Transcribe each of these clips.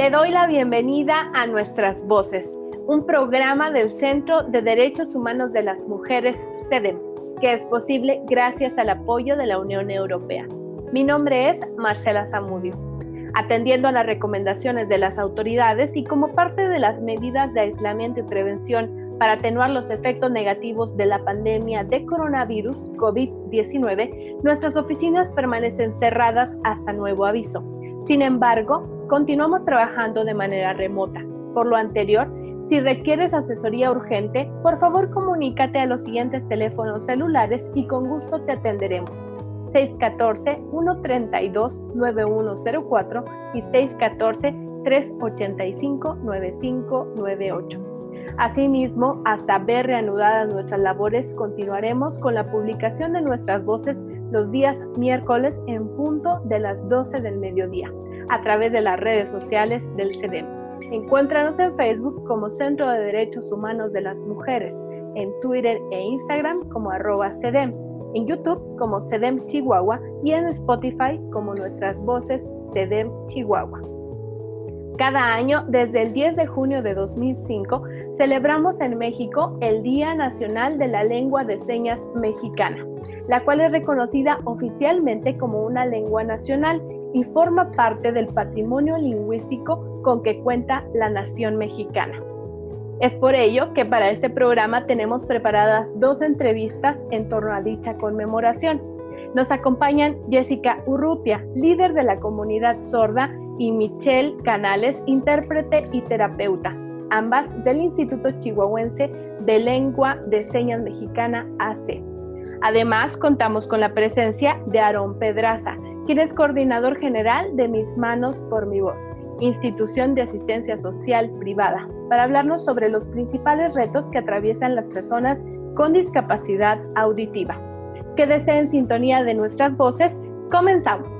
Le doy la bienvenida a Nuestras Voces, un programa del Centro de Derechos Humanos de las Mujeres, CEDEM, que es posible gracias al apoyo de la Unión Europea. Mi nombre es Marcela Zamudio. Atendiendo a las recomendaciones de las autoridades y como parte de las medidas de aislamiento y prevención para atenuar los efectos negativos de la pandemia de coronavirus COVID-19, nuestras oficinas permanecen cerradas hasta nuevo aviso. Sin embargo, Continuamos trabajando de manera remota. Por lo anterior, si requieres asesoría urgente, por favor comunícate a los siguientes teléfonos celulares y con gusto te atenderemos. 614-132-9104 y 614-385-9598. Asimismo, hasta ver reanudadas nuestras labores, continuaremos con la publicación de nuestras voces los días miércoles en punto de las 12 del mediodía a través de las redes sociales del CEDEM. Encuéntranos en Facebook como Centro de Derechos Humanos de las Mujeres, en Twitter e Instagram como arroba CEDEM, en YouTube como CEDEM Chihuahua y en Spotify como nuestras voces CEDEM Chihuahua. Cada año, desde el 10 de junio de 2005, celebramos en México el Día Nacional de la Lengua de Señas Mexicana, la cual es reconocida oficialmente como una lengua nacional y forma parte del patrimonio lingüístico con que cuenta la nación mexicana. Es por ello que para este programa tenemos preparadas dos entrevistas en torno a dicha conmemoración. Nos acompañan Jessica Urrutia, líder de la comunidad sorda, y Michelle Canales, intérprete y terapeuta, ambas del Instituto Chihuahuense de Lengua de Señas Mexicana AC. Además, contamos con la presencia de Aarón Pedraza, quien es coordinador general de Mis Manos por Mi Voz, institución de asistencia social privada, para hablarnos sobre los principales retos que atraviesan las personas con discapacidad auditiva. Quédese en sintonía de nuestras voces. Comenzamos.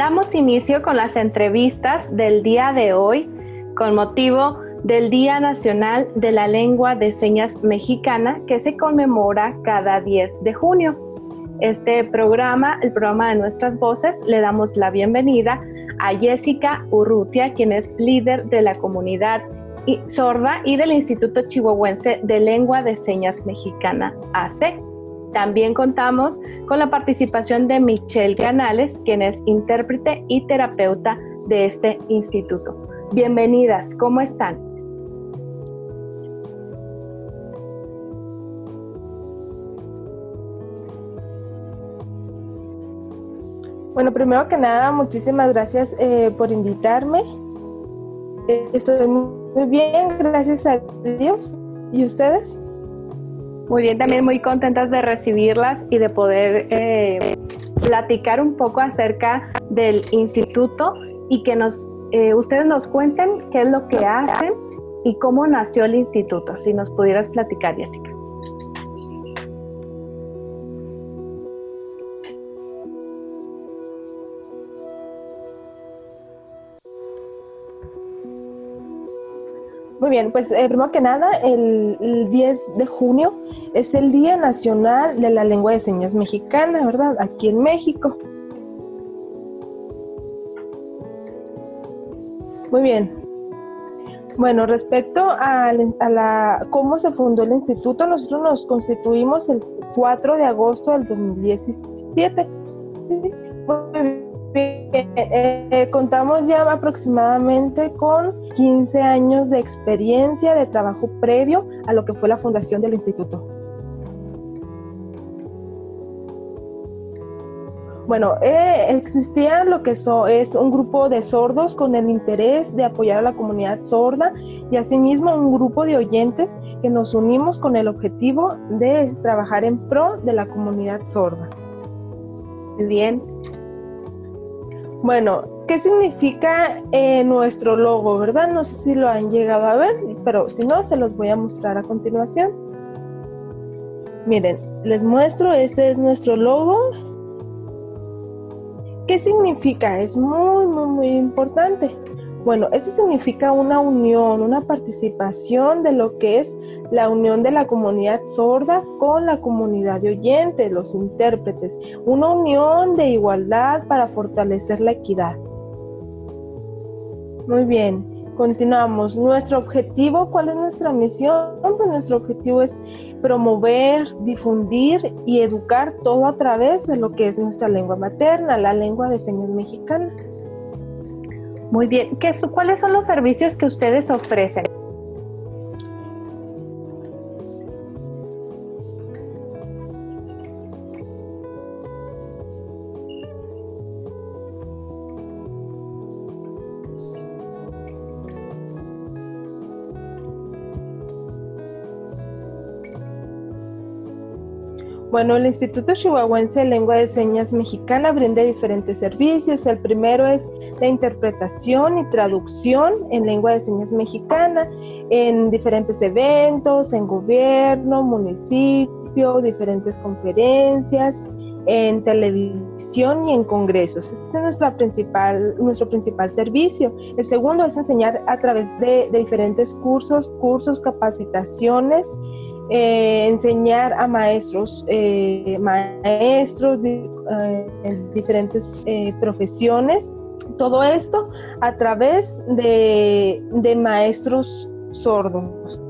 Damos inicio con las entrevistas del día de hoy con motivo del Día Nacional de la Lengua de Señas Mexicana que se conmemora cada 10 de junio. Este programa, el programa de nuestras voces, le damos la bienvenida a Jessica Urrutia, quien es líder de la comunidad sorda y del Instituto Chihuahuense de Lengua de Señas Mexicana, AC. También contamos con la participación de Michelle Canales, quien es intérprete y terapeuta de este instituto. Bienvenidas, ¿cómo están? Bueno, primero que nada, muchísimas gracias eh, por invitarme. Estoy muy bien, gracias a Dios. ¿Y ustedes? Muy bien, también muy contentas de recibirlas y de poder eh, platicar un poco acerca del instituto y que nos, eh, ustedes nos cuenten qué es lo que hacen y cómo nació el instituto. Si nos pudieras platicar, Jessica. Muy bien, pues eh, primero que nada, el, 10 de junio es el Día Nacional de la Lengua de Señas Mexicana, ¿verdad? Aquí en México. Muy bien. Bueno, respecto a, la, cómo se fundó el instituto, nosotros nos constituimos el 4 de agosto del 2017. ¿Sí? Eh, contamos ya aproximadamente con 15 años de experiencia de trabajo previo a lo que fue la fundación del instituto. Bueno, eh, existía lo que es un grupo de sordos con el interés de apoyar a la comunidad sorda y asimismo un grupo de oyentes que nos unimos con el objetivo de trabajar en pro de la comunidad sorda. Bien. Bueno, ¿qué significa eh, nuestro logo, verdad? No sé si lo han llegado a ver, pero si no, se los voy a mostrar a continuación. Miren, les muestro, este es nuestro logo ¿Qué significa? Es muy, muy, muy importante. Bueno, esto significa una unión, una participación de lo que es la unión de la comunidad sorda con la comunidad de oyentes, los intérpretes, una unión de igualdad para fortalecer la equidad. Muy bien, continuamos. Nuestro objetivo, ¿cuál es nuestra misión? Pues nuestro objetivo es promover, difundir y educar todo a través de lo que es nuestra lengua materna, la lengua de señas mexicana. Muy bien, ¿Qué, ¿cuáles son los servicios que ustedes ofrecen? Bueno, el Instituto Chihuahuense de Lengua de Señas Mexicana brinda diferentes servicios. El primero es la interpretación y traducción en lengua de señas mexicana en diferentes eventos, en gobierno, municipio, diferentes conferencias, en televisión y en congresos. Ese es nuestra principal, nuestro principal servicio. El segundo es enseñar a través de, de diferentes cursos, cursos, capacitaciones eh, enseñar a maestros, eh, maestros de eh, diferentes profesiones, todo esto a través de, maestros sordos.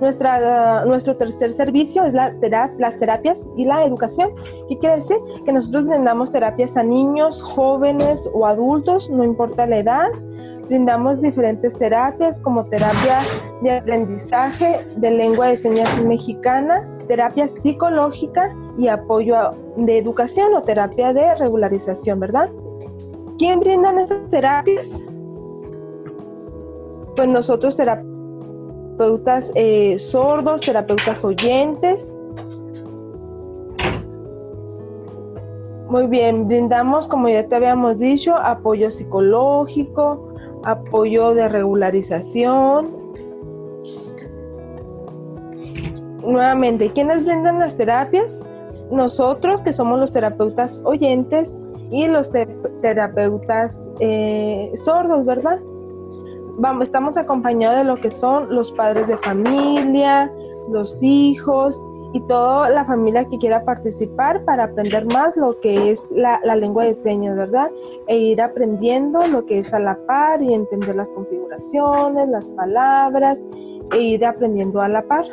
Nuestra, nuestro tercer servicio es la las terapias y la educación. ¿Qué quiere decir? Que nosotros brindamos terapias a niños, jóvenes o adultos, no importa la edad, Brindamos diferentes terapias como terapia de aprendizaje de lengua de señas mexicana, terapia psicológica y apoyo de educación o terapia de regularización, ¿verdad? ¿Quién brindan estas terapias? Pues nosotros terapeutas eh, sordos, terapeutas oyentes. Muy bien, brindamos, como ya te habíamos dicho, apoyo psicológico, apoyo de regularización. Nuevamente, ¿quiénes brindan las terapias? Nosotros, que somos los terapeutas oyentes y los terapeutas eh, sordos, ¿verdad? Vamos, estamos acompañados de lo que son los padres de familia, los hijos y toda la familia que quiera participar para aprender más lo que es la, lengua de señas, ¿verdad? E ir aprendiendo lo que es a la par y entender las configuraciones, las palabras e ir aprendiendo a la par.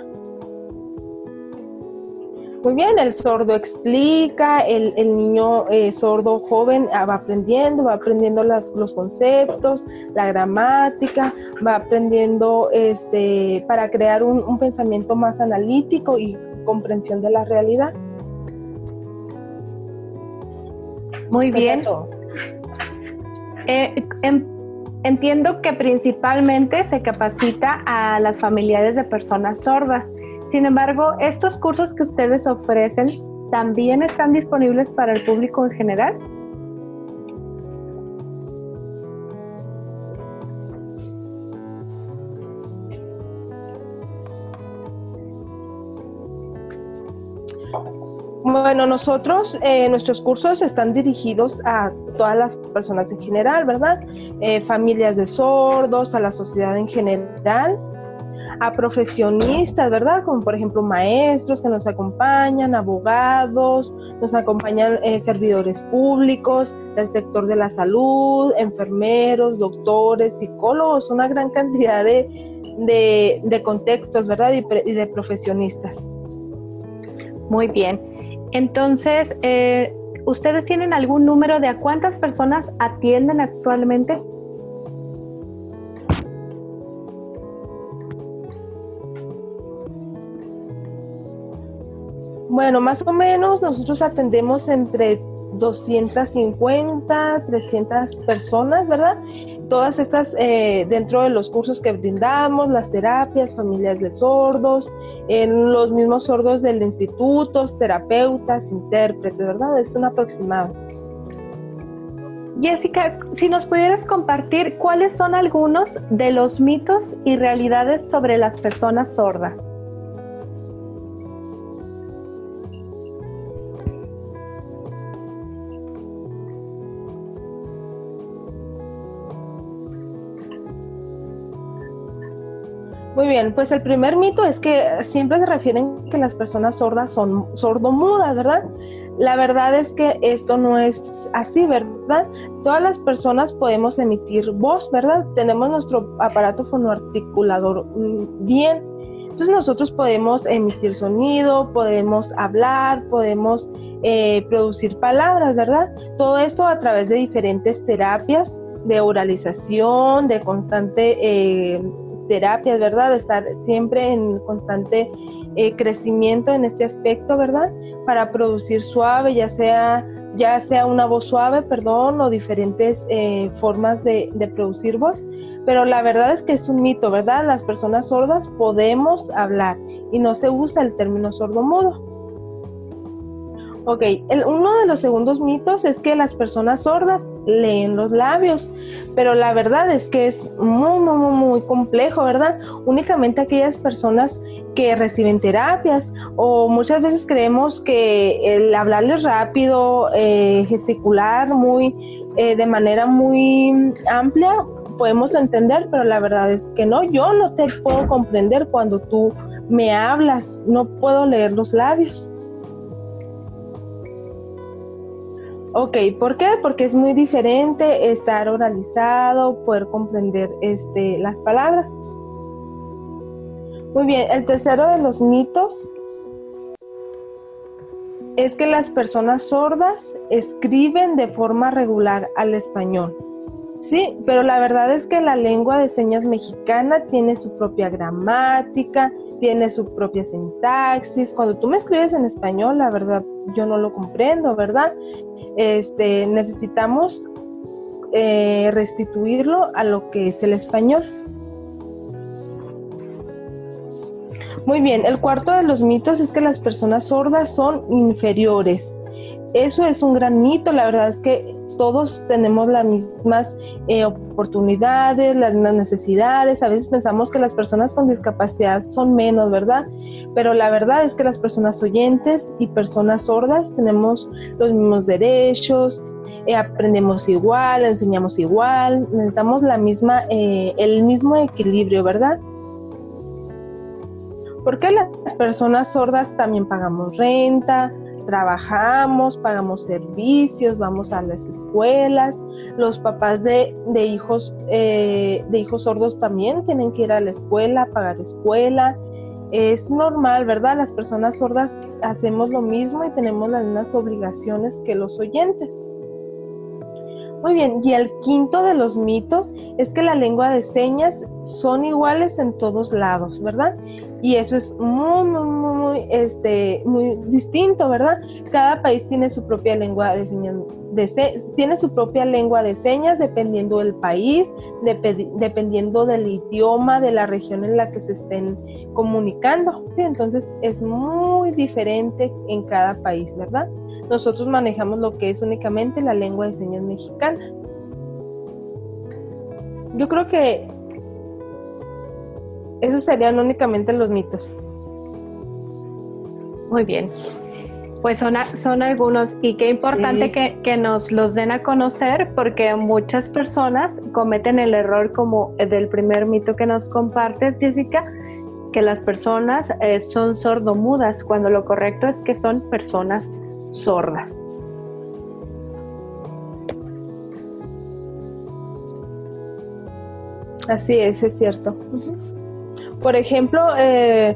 Muy bien, el sordo explica, el, niño eh, sordo joven ah, va aprendiendo, va aprendiendo los conceptos, la gramática, va aprendiendo este, para crear un, un pensamiento más analítico y comprensión de la realidad. Muy bien. Eh, entiendo que principalmente se capacita a las familiares de personas sordas. Sin embargo, estos cursos que ustedes ofrecen también están disponibles para el público en general. Bueno, nosotros, eh, nuestros cursos están dirigidos a todas las personas en general, ¿verdad? Eh, familias de sordos, a la sociedad en general, a profesionistas, ¿verdad? Como por ejemplo maestros que nos acompañan, abogados, nos acompañan eh, servidores públicos, del sector de la salud, enfermeros, doctores, psicólogos, una gran cantidad de, de, contextos, ¿verdad? y de profesionistas. Muy bien. Entonces, eh, ¿ustedes tienen algún número de a cuántas personas atienden actualmente? Bueno, más o menos nosotros atendemos entre 250, 300 personas, ¿verdad? Todas estas eh, dentro de los cursos que brindamos, las terapias, familias de sordos, en los mismos sordos del instituto, terapeutas, intérpretes, ¿verdad? Es un aproximado. Jessica, si nos pudieras compartir cuáles son algunos de los mitos y realidades sobre las personas sordas. Muy bien, pues el primer mito es que siempre se refieren que las personas sordas son sordomudas, ¿verdad? La verdad es que esto no es así, ¿verdad? Todas las personas podemos emitir voz, ¿verdad? Tenemos nuestro aparato fonoarticulador mm, bien. Entonces nosotros podemos emitir sonido, podemos hablar, podemos eh, producir palabras, ¿verdad? Todo esto a través de diferentes terapias de oralización, de constante eh, terapias, ¿verdad? Estar siempre en constante eh, crecimiento en este aspecto, ¿verdad? Para producir suave, ya sea, ya sea una voz suave, perdón, o diferentes eh, formas de, producir voz. Pero la verdad es que es un mito, ¿verdad? Las personas sordas podemos hablar y no se usa el término sordomudo. Ok, uno de los segundos mitos es que las personas sordas leen los labios, pero la verdad es que es muy, muy, muy, complejo, ¿verdad? Únicamente aquellas personas que reciben terapias o muchas veces creemos que el hablarles rápido, eh, gesticular muy, eh, de manera muy amplia, podemos entender, pero la verdad es que no, yo no te puedo comprender cuando tú me hablas, no puedo leer los labios. Ok, ¿por qué? Porque es muy diferente estar oralizado, poder comprender este, las palabras. Muy bien, el tercero de los mitos es que las personas sordas escriben de forma regular al español. Sí, pero la verdad es que la lengua de señas mexicana tiene su propia gramática, tiene su propia sintaxis. Cuando tú me escribes en español, la verdad, yo no lo comprendo, ¿verdad? Este, necesitamos eh, restituirlo a lo que es el español. Muy bien, el cuarto de los mitos es que las personas sordas son inferiores. Eso es un gran mito, la verdad es que todos tenemos las mismas eh, oportunidades, las mismas necesidades. A veces pensamos que las personas con discapacidad son menos, ¿verdad? Pero la verdad es que las personas oyentes y personas sordas tenemos los mismos derechos, eh, aprendemos igual, enseñamos igual, necesitamos la misma, eh, el mismo equilibrio, ¿verdad? Porque las personas sordas también pagamos renta, trabajamos, pagamos servicios, vamos a las escuelas. Los papás de, hijos, eh, de hijos sordos también tienen que ir a la escuela, pagar escuela. Es normal, ¿verdad? Las personas sordas hacemos lo mismo y tenemos las mismas obligaciones que los oyentes. Muy bien, y el quinto de los mitos es que la lengua de señas son iguales en todos lados, ¿verdad? Y eso es muy, muy, muy, este, muy distinto, ¿verdad? Cada país tiene su propia lengua de señas, tiene su propia lengua de señas dependiendo del país, dependiendo del idioma, de la región en la que se estén comunicando. Entonces es muy diferente en cada país, ¿verdad? Nosotros manejamos lo que es únicamente la lengua de señas mexicana. Yo creo que esos serían únicamente los mitos. Muy bien. Pues son, son algunos y qué importante que, que, nos los den a conocer porque muchas personas cometen el error como del primer mito que nos compartes, Jessica, que las personas eh, son sordomudas, cuando lo correcto es que son personas sordas. Así es, es cierto. Por ejemplo, eh,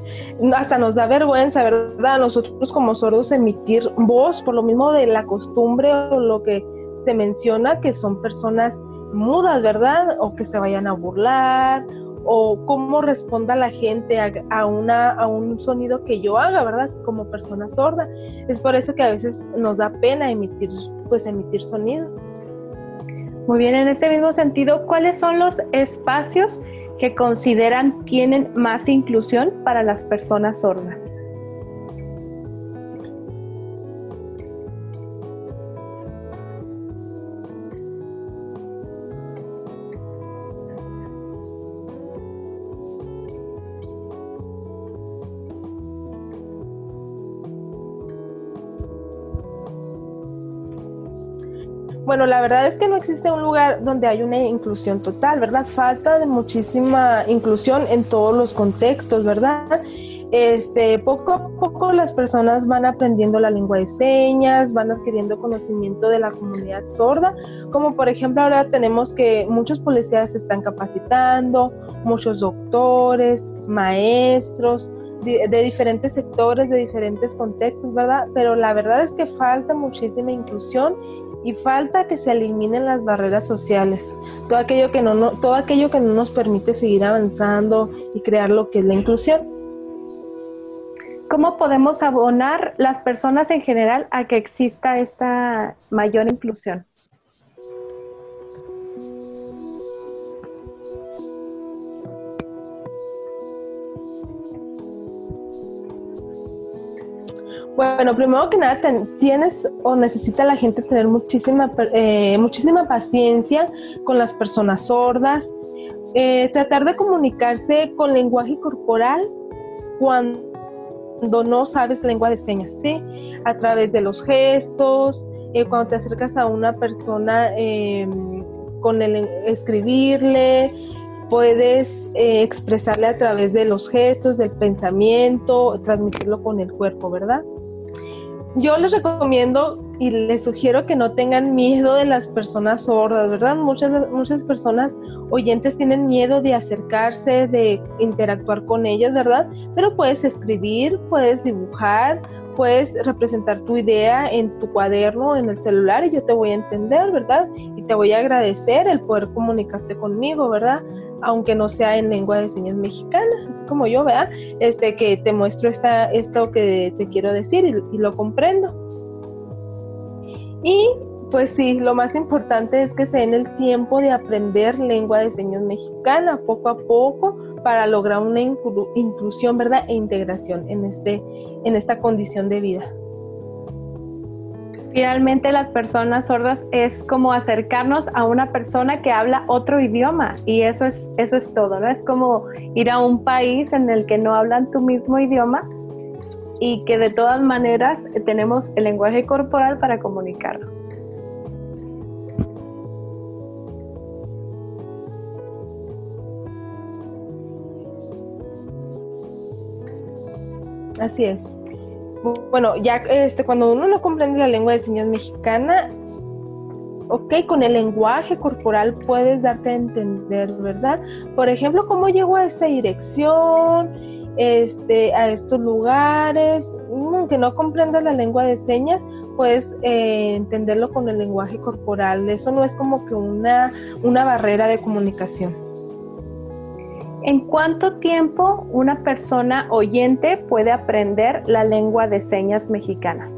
hasta nos da vergüenza, ¿verdad? Nosotros como sordos emitir voz por lo mismo de la costumbre o lo que se menciona que son personas mudas, ¿verdad? O que se vayan a burlar o cómo responda la gente a, una, a un sonido que yo haga, ¿verdad? Como persona sorda. Es por eso que a veces nos da pena emitir, pues emitir sonidos. Muy bien, en este mismo sentido, ¿cuáles son los espacios que consideran tienen más inclusión para las personas sordas? Bueno, la verdad es que no existe un lugar donde hay una inclusión total, ¿verdad? Falta de muchísima inclusión en todos los contextos, ¿verdad? Este, poco a poco las personas van aprendiendo la lengua de señas, van adquiriendo conocimiento de la comunidad sorda, como por ejemplo ahora tenemos que muchos policías se están capacitando, muchos doctores, maestros, de, de, diferentes sectores, de diferentes contextos, ¿verdad? Pero la verdad es que falta muchísima inclusión y falta que se eliminen las barreras sociales, todo aquello que no, todo aquello que no nos permite seguir avanzando y crear lo que es la inclusión. ¿Cómo podemos abonar las personas en general a que exista esta mayor inclusión? Bueno, primero que nada, tienes o necesita la gente tener muchísima, eh, muchísima paciencia con las personas sordas, eh, tratar de comunicarse con lenguaje corporal cuando no sabes lengua de señas, ¿sí? A través de los gestos, eh, cuando te acercas a una persona em, con el escribirle, puedes expresarle a través de los gestos, del pensamiento, transmitirlo con el cuerpo, ¿verdad? Yo les recomiendo y les sugiero que no tengan miedo de las personas sordas, ¿verdad? Muchas, muchas personas oyentes tienen miedo de acercarse, de interactuar con ellas, ¿verdad? Pero puedes escribir, puedes dibujar, puedes representar tu idea en tu cuaderno, en el celular y yo te voy a entender, ¿verdad? Y te voy a agradecer el poder comunicarte conmigo, ¿verdad? Aunque no sea en lengua de señas mexicana, así como yo, ¿verdad? Este, que te muestro esta, esto que te quiero decir y, lo comprendo. Y pues sí, lo más importante es que se den el tiempo de aprender lengua de señas mexicana poco a poco para lograr una inclusión, ¿verdad? E integración en, este, en esta condición de vida. Finalmente las personas sordas es como acercarnos a una persona que habla otro idioma y eso es eso es todo, ¿no? Es como ir a un país en el que no hablan tu mismo idioma y que de todas maneras tenemos el lenguaje corporal para comunicarnos. Así es bueno, ya este, cuando uno no comprende la lengua de señas mexicana, ok, con el lenguaje corporal puedes darte a entender, ¿verdad? Por ejemplo, cómo llego a esta dirección, este, a estos lugares, aunque no comprendas la lengua de señas, puedes eh, entenderlo con el lenguaje corporal. Eso no es como que una, una barrera de comunicación. ¿En cuánto tiempo una persona oyente puede aprender la lengua de señas mexicana?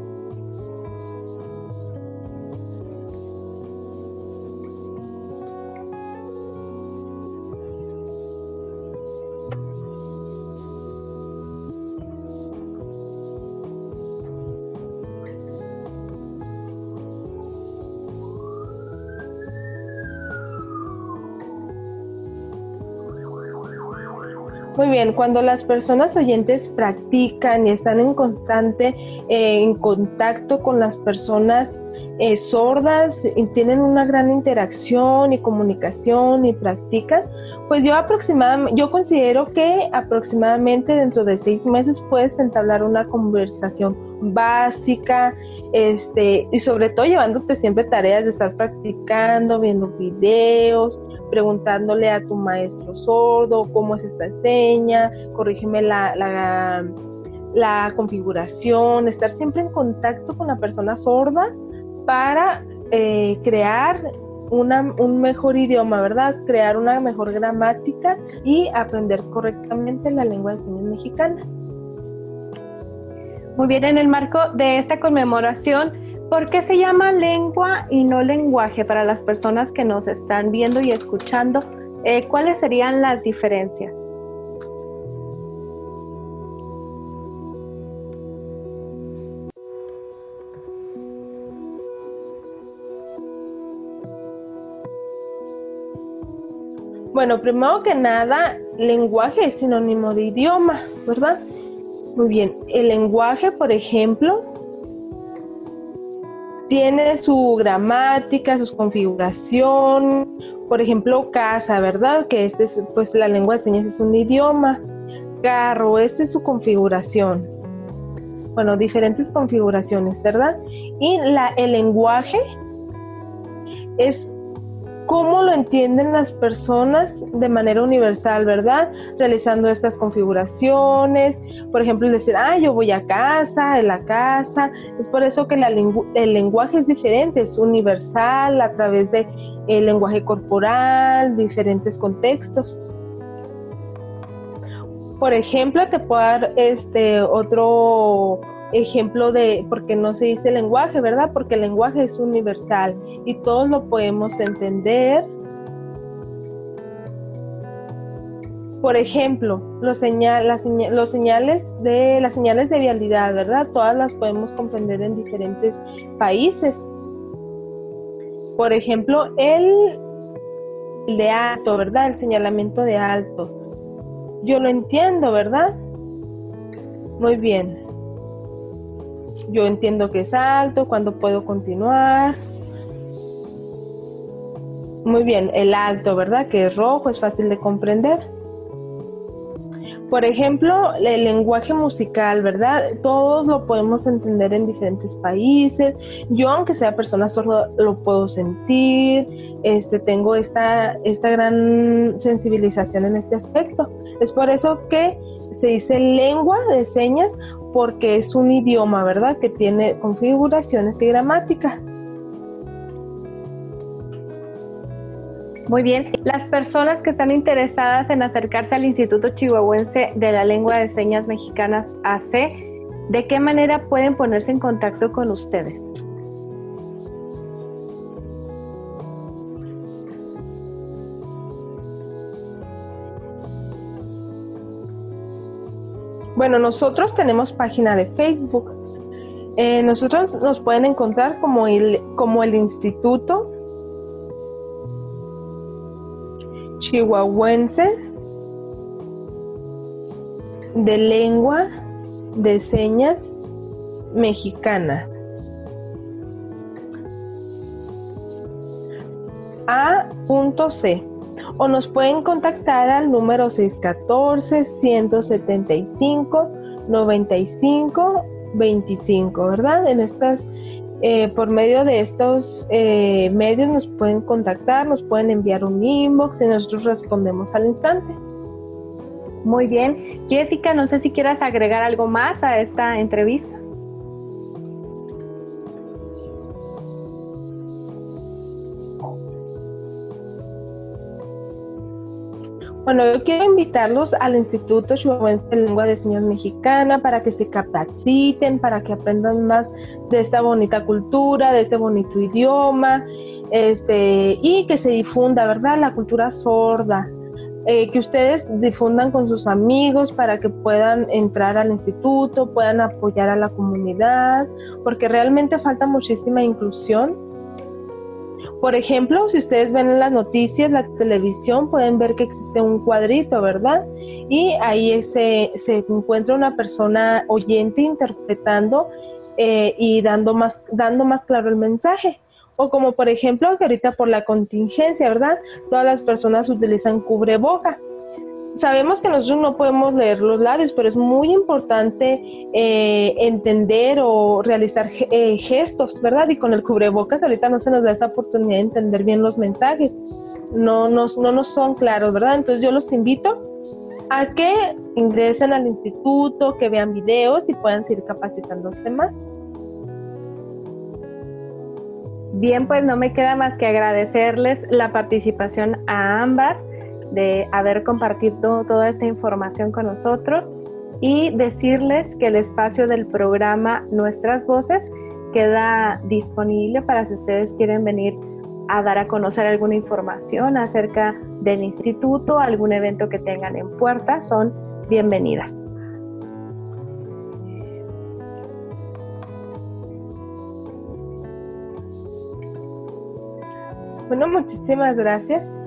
Muy bien, cuando las personas oyentes practican y están en constante eh, en contacto con las personas eh, sordas y tienen una gran interacción y comunicación y practican, pues yo aproximadamente, yo considero que aproximadamente dentro de seis meses puedes entablar una conversación básica, este, y sobre todo llevándote siempre tareas de estar practicando, viendo videos, preguntándole a tu maestro sordo cómo es esta seña, corrígeme la, la, configuración, estar siempre en contacto con la persona sorda para eh, crear un mejor idioma, ¿verdad? Crear una mejor gramática y aprender correctamente la lengua de señas mexicana. Muy bien, en el marco de esta conmemoración, ¿por qué se llama lengua y no lenguaje para las personas que nos están viendo y escuchando? Eh, ¿Cuáles serían las diferencias? Bueno, primero que nada, lenguaje es sinónimo de idioma, ¿verdad? Muy bien, el lenguaje, por ejemplo, tiene su gramática, su configuración, por ejemplo, casa, ¿verdad? Que este es, pues la lengua de señas es un idioma. Carro, esta es su configuración. Bueno, diferentes configuraciones, ¿verdad? Y la, el lenguaje es cómo lo entienden las personas de manera universal, ¿verdad? Realizando estas configuraciones, por ejemplo, decir, ah, yo voy a casa, en la casa, es por eso que el lenguaje es diferente, es universal a través de lenguaje corporal, diferentes contextos. Por ejemplo, te puedo dar este otro ejemplo de, porque no se dice lenguaje, ¿verdad? Porque el lenguaje es universal y todos lo podemos entender. Por ejemplo, los, los señales de las señales de vialidad, ¿verdad? Todas las podemos comprender en diferentes países. Por ejemplo, el, el de alto, ¿verdad? El señalamiento de alto. Yo lo entiendo, ¿verdad? Muy bien. Yo entiendo que es alto, cuando puedo continuar. Muy bien, el alto, ¿verdad? Que es rojo, es fácil de comprender. Por ejemplo, el lenguaje musical, ¿verdad? Todos lo podemos entender en diferentes países. Yo, aunque sea persona sorda, lo puedo sentir. Este, tengo esta, esta gran sensibilización en este aspecto. Es por eso que se dice lengua de señas porque es un idioma, ¿verdad? Que tiene configuraciones y gramática. Muy bien. Las personas que están interesadas en acercarse al Instituto Chihuahuense de la Lengua de Señas Mexicanas AC, ¿de qué manera pueden ponerse en contacto con ustedes? Bueno, nosotros tenemos página de Facebook. Eh, nosotros nos pueden encontrar como el, como el Instituto Chihuahuense de Lengua de Señas Mexicana. A.C o nos pueden contactar al número 614-175-95-25, ¿verdad? En estas, eh, por medio de estos eh, medios nos pueden contactar, nos pueden enviar un inbox y nosotros respondemos al instante. Muy bien. Jessica, no sé si quieras agregar algo más a esta entrevista. Bueno, yo quiero invitarlos al Instituto Chihuahuense de Lengua de Señas Mexicana para que se capaciten, para que aprendan más de esta bonita cultura, de este bonito idioma, este, y que se difunda, ¿verdad? La cultura sorda. Eh, que ustedes difundan con sus amigos para que puedan entrar al instituto, puedan apoyar a la comunidad, porque realmente falta muchísima inclusión por ejemplo, si ustedes ven en las noticias, la televisión, pueden ver que existe un cuadrito, ¿verdad? Y ahí se, se encuentra una persona oyente interpretando eh, y dando más, dando más claro el mensaje. O como por ejemplo que ahorita por la contingencia, ¿verdad? Todas las personas utilizan cubreboca sabemos que nosotros no podemos leer los labios, pero es muy importante eh, entender o realizar eh, gestos, ¿verdad? Y con el cubrebocas ahorita no se nos da esa oportunidad de entender bien los mensajes. No nos, no nos son claros, ¿verdad? Entonces yo los invito a que ingresen al instituto, que vean videos y puedan seguir capacitándose más. Bien, pues no me queda más que agradecerles la participación a ambas de haber compartido toda esta información con nosotros y decirles que el espacio del programa Nuestras Voces queda disponible para si ustedes quieren venir a dar a conocer alguna información acerca del instituto, algún evento que tengan en puerta, son bienvenidas. Bueno, muchísimas gracias.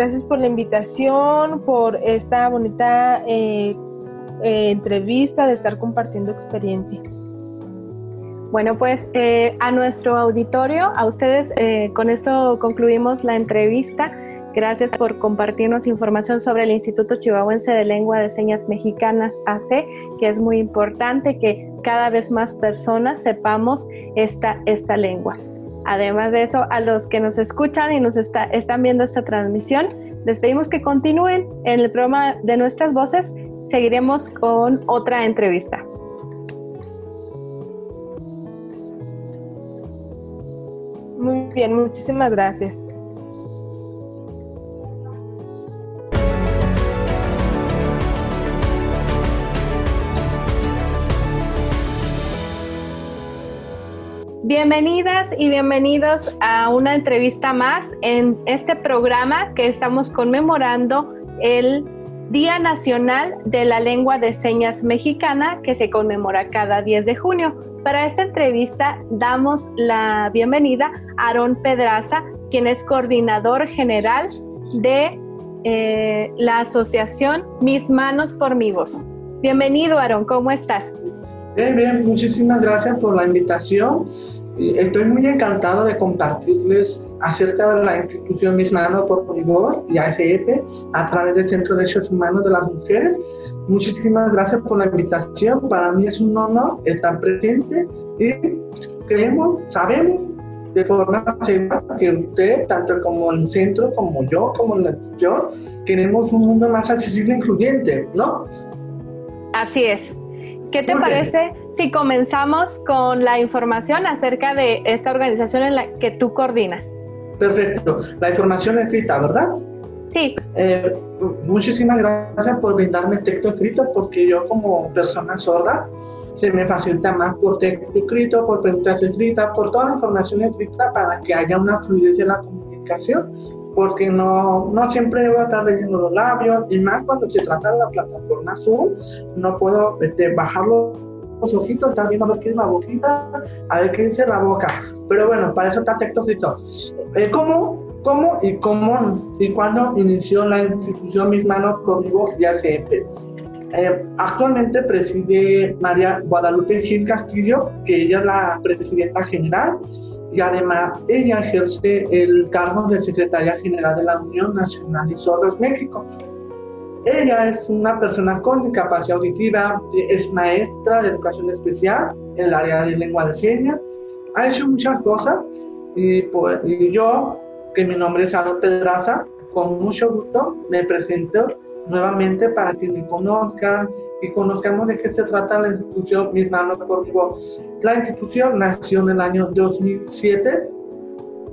Gracias por la invitación, por esta bonita eh, eh, entrevista, de estar compartiendo experiencia. Bueno, pues eh, a nuestro auditorio, a ustedes, con esto concluimos la entrevista. Gracias por compartirnos información sobre el Instituto Chihuahuense de Lengua de Señas Mexicanas AC, que es muy importante que cada vez más personas sepamos esta, esta lengua. Además de eso, a los que nos escuchan y nos están viendo esta transmisión, les pedimos que continúen en el programa de nuestras voces. Seguiremos con otra entrevista. Muy bien, muchísimas gracias. Bienvenidas y bienvenidos a una entrevista más en este programa que estamos conmemorando el Día Nacional de la Lengua de Señas Mexicana que se conmemora cada 10 de junio. Para esta entrevista damos la bienvenida a Aarón Pedraza, quien es coordinador general de eh, la asociación Mis Manos por Mi Voz. Bienvenido, Aarón, ¿cómo estás? Bien, bien, muchísimas gracias por la invitación Estoy muy encantado de compartirles acerca de la institución Mis Manos por Polibor y ASF a través del Centro de Derechos Humanos de las Mujeres. Muchísimas gracias por la invitación. Para mí es un honor estar presente y creemos, sabemos de forma segura que usted, tanto como el centro, como yo, como la institución, queremos un mundo más accesible e incluyente, ¿no? Así es. ¿Qué te parece si comenzamos con la información acerca de esta organización en la que tú coordinas? Perfecto. La información escrita, ¿verdad? Sí. Eh, muchísimas gracias por brindarme el texto escrito porque yo como persona sorda se me facilita más por texto escrito, por preguntas escritas, por toda la información escrita para que haya una fluidez en la comunicación porque no, no siempre voy a estar leyendo los labios y más cuando se trata de la plataforma Zoom, no puedo este, bajar los ojitos, estar viendo a ver qué es la boquita, a ver qué dice la boca. Pero bueno, para eso está texto escrito. Eh, ¿Cómo, ¿Cómo y cómo y cuándo inició la institución Mis Manos Conmigo y ACF? Eh, actualmente preside María Guadalupe Gil Castillo, que ella es la presidenta general y además ella ejerce el cargo de secretaria general de la Unión Nacional de Sordos México. Ella es una persona con discapacidad auditiva, es maestra de educación especial en el área de lengua de señas, ha hecho muchas cosas y, pues, y yo, que mi nombre es Aaron Pedraza, con mucho gusto me presento nuevamente para que me conozcan y conozcamos de qué se trata la institución Mis Manos por La institución nació en el año 2007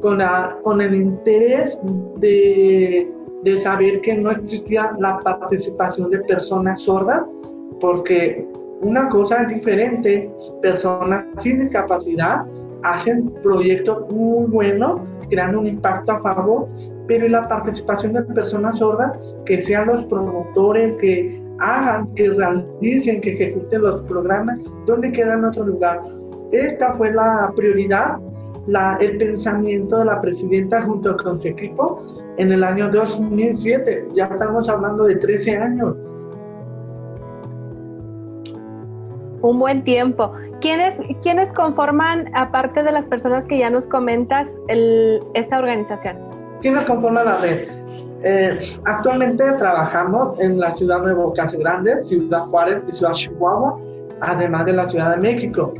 con, la, con el interés de, de saber que no existía la participación de personas sordas, porque una cosa es diferente, personas sin discapacidad hacen proyectos muy buenos, creando un impacto a favor, pero la participación de personas sordas, que sean los promotores, que hagan, que realicen, que ejecuten los programas, ¿dónde queda en otro lugar? Esta fue la prioridad, la, el pensamiento de la presidenta junto con su equipo en el año 2007. Ya estamos hablando de 13 años. Un buen tiempo. ¿Quiénes, ¿Quiénes conforman, aparte de las personas que ya nos comentas, el, esta organización? ¿Quiénes conforman la red? Eh, actualmente trabajamos en la ciudad de Bocas Grande, Ciudad Juárez y Ciudad Chihuahua, además de la Ciudad de México.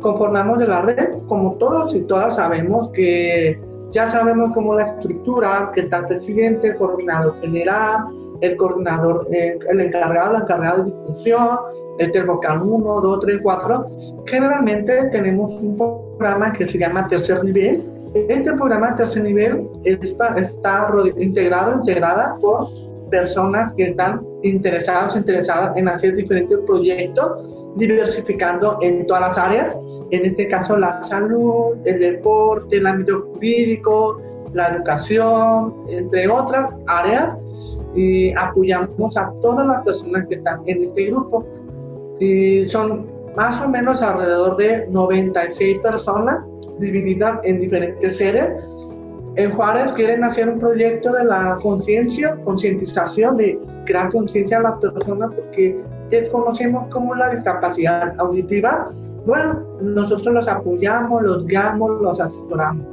Conformamos de la red, como todos y todas sabemos que ya sabemos cómo la estructura, que está presidente, el coordinador general, el coordinador, eh, el encargado, la encargada de difusión, el vocal 1, 2, 3, 4. Generalmente tenemos un programa que se llama tercer nivel, Este programa tercer nivel está, está integrado, integrada por personas que están interesados, interesadas en hacer diferentes proyectos, diversificando en todas las áreas, en este caso la salud, el deporte, el ámbito jurídico, la educación, entre otras áreas, y apoyamos a todas las personas que están en este grupo. Y son más o menos alrededor de 96 personas divididas en diferentes sedes. En Juárez quieren hacer un proyecto de la conciencia, concientización, de crear conciencia a las personas porque desconocemos cómo la discapacidad auditiva. Bueno, nosotros los apoyamos, los guiamos, los asesoramos.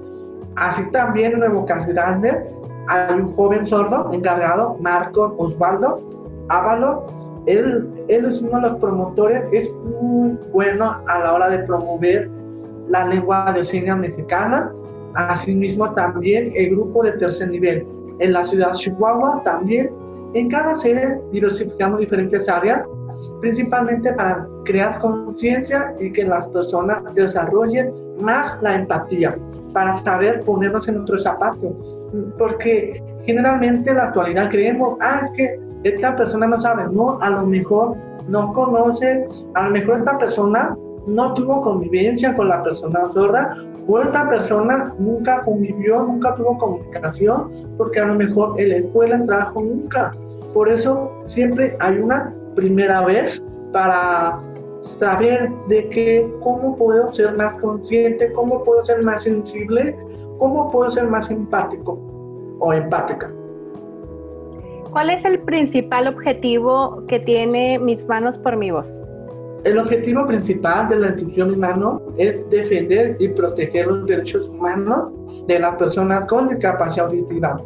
Así también en Nuevo Grande hay un joven sordo encargado, Marco Osvaldo Ávalo. Él, él es uno de los promotores, es muy bueno a la hora de promover la lengua de señas mexicana. Asimismo, también el grupo de tercer nivel en la ciudad de Chihuahua también. En cada sede diversificamos diferentes áreas, principalmente para crear conciencia y que las personas desarrollen más la empatía, para saber ponernos en nuestros zapatos. Porque generalmente en la actualidad creemos, ah, es que esta persona no sabe, no, a lo mejor no conoce, a lo mejor esta persona no tuvo convivencia con la persona sorda o esta persona nunca convivió, nunca tuvo comunicación, porque a lo mejor en la escuela trabajo nunca. Por eso siempre hay una primera vez para saber de que cómo puedo ser más consciente, cómo puedo ser más sensible, cómo puedo ser más empático o empática. ¿Cuál es el principal objetivo que tiene Mis Manos por mi Voz? El objetivo principal de la institución Mis Manos es defender y proteger los derechos humanos de las personas con discapacidad auditiva.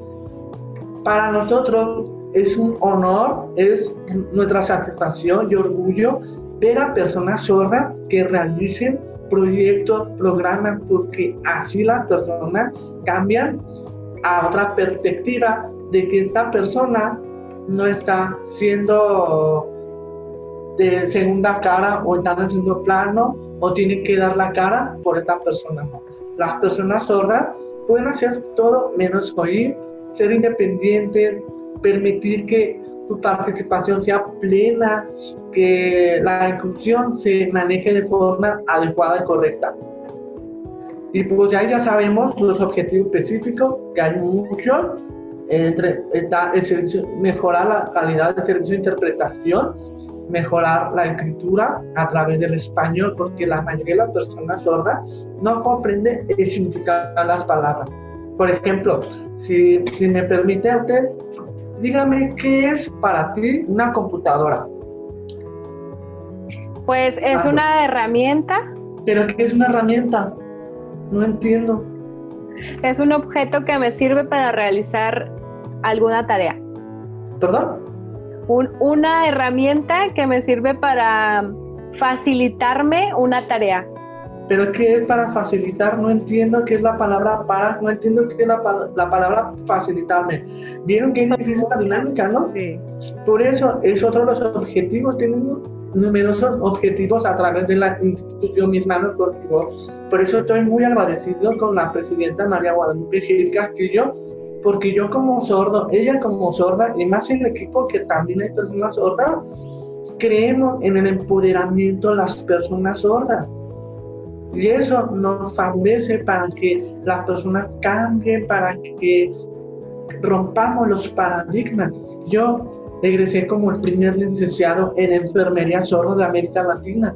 Para nosotros es un honor, es nuestra satisfacción y orgullo ver a personas sordas que realicen proyectos, programas, porque así las personas cambian a otra perspectiva de que esta persona no está siendo de segunda cara o están haciendo plano o tiene que dar la cara por esta persona. Las personas sordas pueden hacer todo menos oír, ser independientes, permitir que tu participación sea plena, que la inclusión se maneje de forma adecuada y correcta. Y pues ya, ya sabemos los objetivos específicos, que hay muchos, entre, está el servicio, mejorar la calidad del servicio de interpretación, mejorar la escritura a través del español, porque la mayoría de las personas sordas no comprende el significado de las palabras. Por ejemplo, si, si me permite usted, dígame qué es para ti una computadora. Pues es una herramienta. ¿Pero qué es una herramienta? No entiendo. Es un objeto que me sirve para realizar alguna tarea. ¿Perdón? una herramienta que me sirve para facilitarme una tarea. ¿Pero qué es para facilitar? No entiendo qué es la palabra para, no entiendo qué es la, la palabra facilitarme. ¿Vieron que es difícil la dinámica, no? Sí. Por eso es otro de los objetivos, tenemos numerosos objetivos a través de la institución misma, ¿no? Por eso estoy muy agradecido con la presidenta María Guadalupe Gil Castillo, porque yo como sordo, ella como sorda, y más el equipo que también hay personas sordas, creemos en el empoderamiento de las personas sordas. Y eso nos favorece para que las personas cambien, para que rompamos los paradigmas. Yo egresé como el primer licenciado en enfermería sordo de América Latina.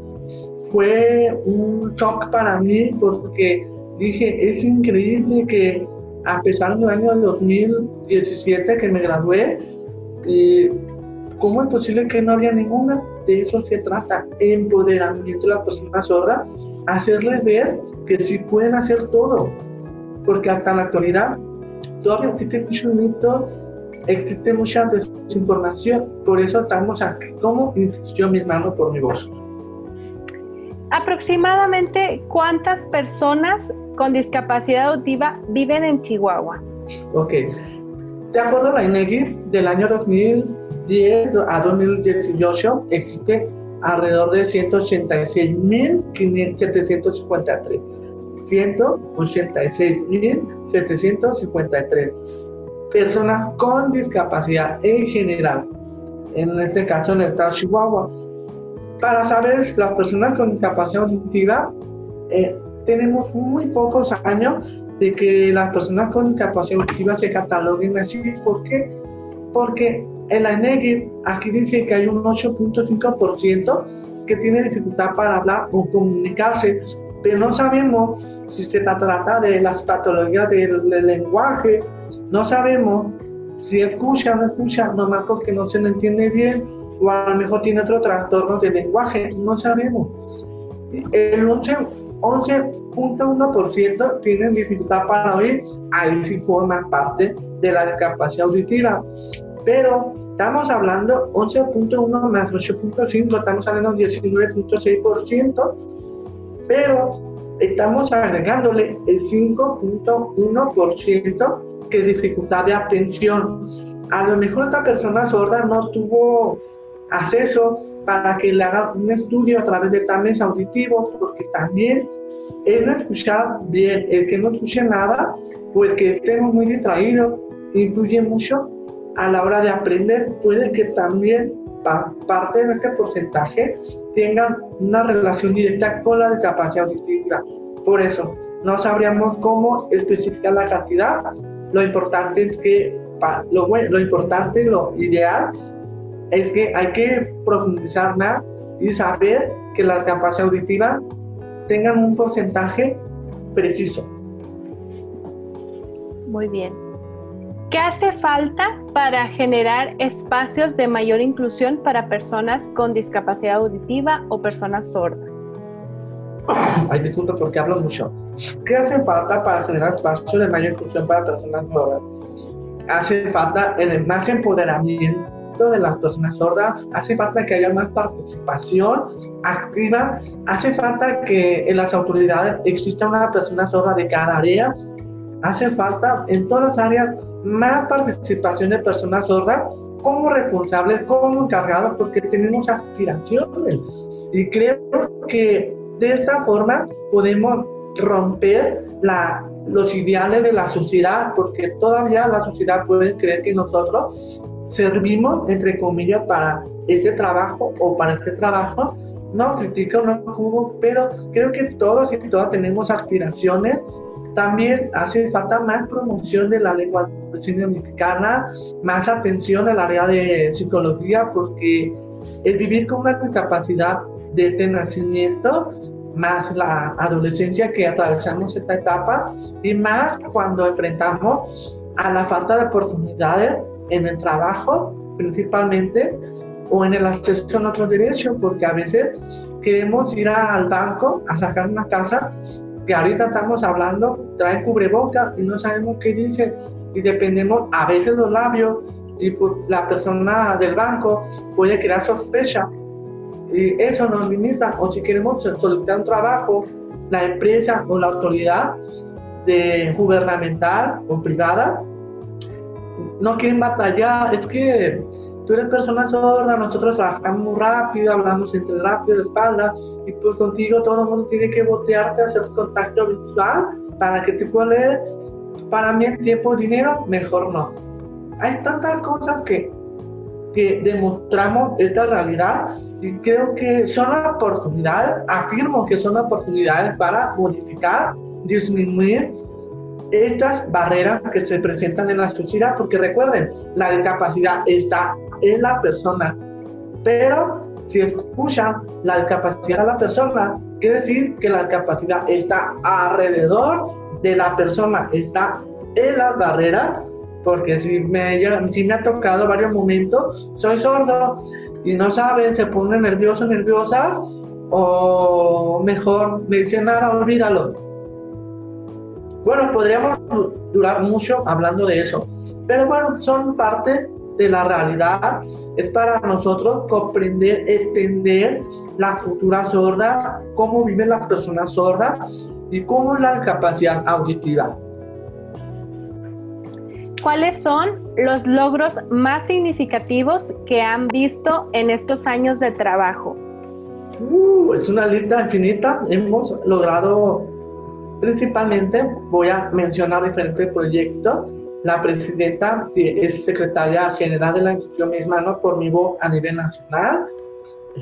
Fue un shock para mí porque dije, es increíble que a pesar del año 2017 que me gradué, eh, ¿cómo es posible que no había ninguna? De eso se trata, empoderamiento de la persona sorda, hacerles ver que sí pueden hacer todo, porque hasta la actualidad todavía existe mucho mito, existe mucha desinformación, por eso estamos aquí como institución misma por mi voz. Aproximadamente, ¿cuántas personas con discapacidad auditiva viven en Chihuahua? Ok. De acuerdo a la INEGI, del año 2010 a 2018 existe alrededor de 186.753. 186.753 personas con discapacidad en general, en este caso en el estado de Chihuahua. Para saber las personas con discapacidad auditiva, eh, tenemos muy pocos años de que las personas con discapacidad auditiva se cataloguen así. ¿Por qué? Porque en la ENEGI aquí dice que hay un 8.5% que tiene dificultad para hablar o comunicarse, pero no sabemos si se trata de las patologías del, lenguaje, no sabemos si escucha o no escucha, nomás porque no se le entiende bien, o a lo mejor tiene otro trastorno de lenguaje, no sabemos. El 11.1% tienen dificultad para oír, ahí sí forma parte de la discapacidad auditiva. Pero estamos hablando 11.1 más 8.5, estamos hablando de 19.6%, pero estamos agregándole el 5.1% que es dificultad de atención. A lo mejor esta persona sorda no tuvo acceso para que le haga un estudio a través de tames auditivos, porque también el no escuchar bien, el que no escuche nada el que estemos muy distraídos, influye mucho a la hora de aprender. Puede que también parte de este porcentaje tengan una relación directa con la discapacidad auditiva. Por eso, no sabríamos cómo especificar la cantidad. Lo importante es que, lo, lo importante, lo ideal es que hay que profundizar más y saber que las capacidades auditivas tengan un porcentaje preciso. Muy bien. ¿Qué hace falta para generar espacios de mayor inclusión para personas con discapacidad auditiva o personas sordas? Ay, disculpa porque hablo mucho. ¿Qué hace falta para generar espacios de mayor inclusión para personas sordas? Hace falta el más empoderamiento de las personas sordas, hace falta que haya más participación activa, hace falta que en las autoridades exista una persona sorda de cada área, hace falta en todas las áreas más participación de personas sordas como responsables, como encargados, porque tenemos aspiraciones. Y creo que de esta forma podemos romper la, los ideales de la sociedad, porque todavía la sociedad puede creer que nosotros servimos, entre comillas, para este trabajo o para este trabajo. No critico, no juzgo, pero creo que todos y todas tenemos aspiraciones. También hace falta más promoción de la lengua mexicana, más atención al área de psicología, porque el vivir con una discapacidad de este nacimiento, más la adolescencia que atravesamos esta etapa, y más cuando enfrentamos a la falta de oportunidades en el trabajo principalmente o en el acceso a nuestros derechos, porque a veces queremos ir al banco a sacar una casa que ahorita estamos hablando, trae cubrebocas y no sabemos qué dice y dependemos a veces los labios y pues, la persona del banco puede crear sospecha y eso nos limita o si queremos solicitar un trabajo, la empresa o la autoridad de gubernamental o privada no quieren batallar, es que tú eres persona sorda, nosotros trabajamos muy rápido, hablamos entre rápido, de espalda, y pues contigo todo el mundo tiene que voltearte, hacer contacto visual para que te pueda leer. Para mí el tiempo y dinero, mejor no. Hay tantas cosas que, que demostramos esta realidad y creo que son oportunidades, afirmo que son oportunidades para modificar, disminuir estas barreras que se presentan en la sociedad, porque recuerden, la discapacidad está en la persona, pero si escuchan la discapacidad de la persona, quiere decir que la discapacidad está alrededor de la persona, está en las barreras, porque si me, si me ha tocado varios momentos, soy sordo y no saben, se ponen nerviosos, nerviosas, o mejor me dicen nada, olvídalo bueno, podríamos durar mucho hablando de eso, pero bueno, son parte de la realidad. Es para nosotros comprender, entender la cultura sorda, cómo viven las personas sordas y cómo es la capacidad auditiva. ¿Cuáles son los logros más significativos que han visto en estos años de trabajo? Uh, es una lista infinita. Hemos logrado Principalmente voy a mencionar diferentes proyectos. La presidenta es secretaria general de la institución misma, no por mi voz a nivel nacional.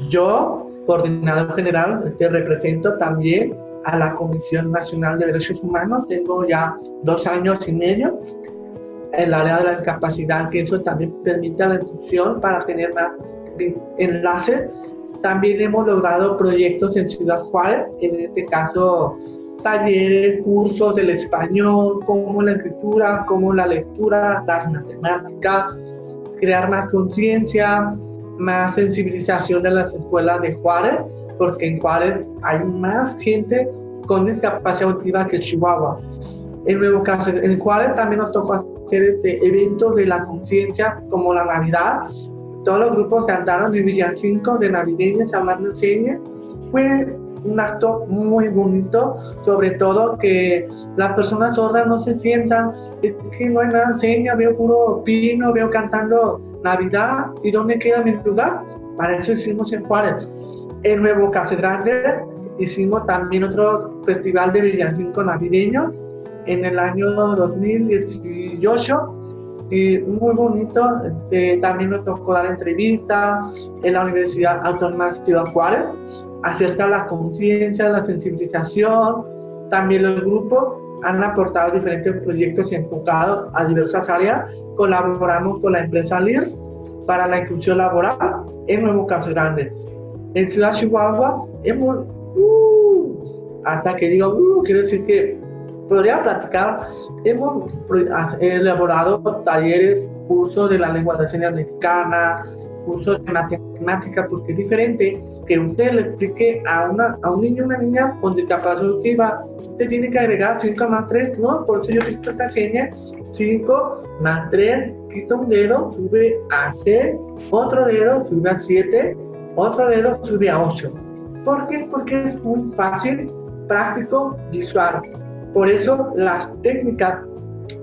Yo, coordinador general, te represento también a la Comisión Nacional de Derechos Humanos. Tengo ya dos años y medio en el área de la discapacidad, que eso también permite a la institución para tener más enlaces. También hemos logrado proyectos en Ciudad Juárez, en este caso talleres, cursos del español, como la escritura, como la lectura, las matemáticas, crear más conciencia, más sensibilización de las escuelas de Juárez, porque en Juárez hay más gente con discapacidad auditiva que Chihuahua. En Nuevo caso, en Juárez también nos tocó hacer este eventos de la conciencia como la Navidad. Todos los grupos cantaron de villancico de navideños hablando en señas. Fue un acto muy bonito, sobre todo que las personas sordas no se sientan, es que no hay nada seña, veo puro pino, veo cantando Navidad, ¿y dónde queda mi lugar? Para eso hicimos en Juárez. En Nuevo Grande hicimos también otro festival de villancico navideño en el año 2018 y muy bonito. Eh, también nos tocó dar entrevistas en la Universidad Autónoma de Ciudad Juárez acerca de la conciencia, la sensibilización. También los grupos han aportado diferentes proyectos enfocados a diversas áreas. Colaboramos con la empresa LIR para la inclusión laboral en Nuevo Caso Grande. En Ciudad Chihuahua hemos, uh, hasta que digo, uh, quiero decir que podría platicar, hemos elaborado talleres, cursos de la lengua de señas mexicana, cursos de matemática, porque es diferente que usted le explique a, una, a un niño o una niña con discapacidad auditiva, usted tiene que agregar 5 más 3, ¿no? Por eso yo quito esta seña, 5 más 3, quita un dedo, sube a 6, otro dedo, sube a 7, otro dedo, sube a 8. ¿Por qué? Porque es muy fácil, práctico, visual. Por eso las técnicas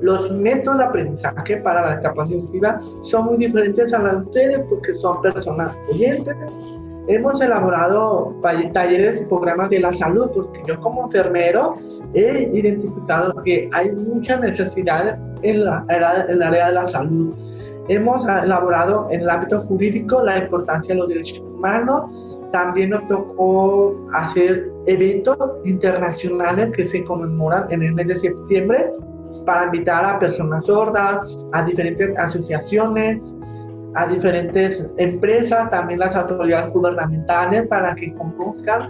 los métodos de aprendizaje para la discapacidad son muy diferentes a las de ustedes porque son personas oyentes. Hemos elaborado talleres y programas de la salud porque yo como enfermero he identificado que hay mucha necesidad en, la, en el área de la salud. Hemos elaborado en el ámbito jurídico la importancia de los derechos humanos. También nos tocó hacer eventos internacionales que se conmemoran en el mes de septiembre para invitar a personas sordas, a diferentes asociaciones, a diferentes empresas, también las autoridades gubernamentales para que conozcan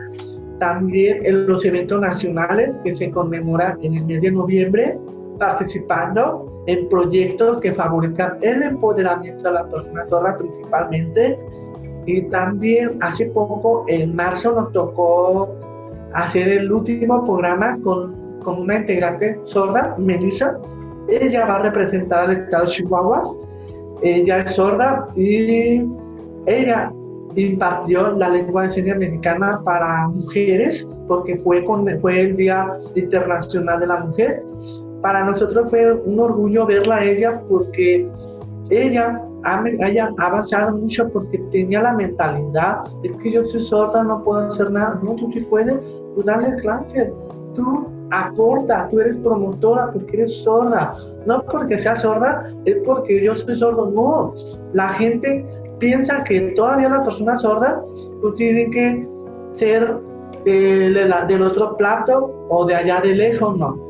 también en los eventos nacionales que se conmemoran en el mes de noviembre, participando en proyectos que favorezcan el empoderamiento de las personas sordas principalmente. Y también hace poco, en marzo, nos tocó hacer el último programa con con una integrante sorda, Melissa. Ella va a representar al estado de Chihuahua. Ella es sorda y ella impartió la lengua de señas mexicana para mujeres porque fue, con, fue el Día Internacional de la Mujer. Para nosotros fue un orgullo verla a ella porque ella ha, haya avanzado mucho porque tenía la mentalidad, es que yo soy sorda, no puedo hacer nada. No, tú sí puedes, tú dale clase, tú aporta, tú eres promotora porque eres sorda. No porque seas sorda, es porque yo soy sordo. No, la gente piensa que todavía la persona sorda, tú tienes que ser del otro plato o de allá de lejos, no.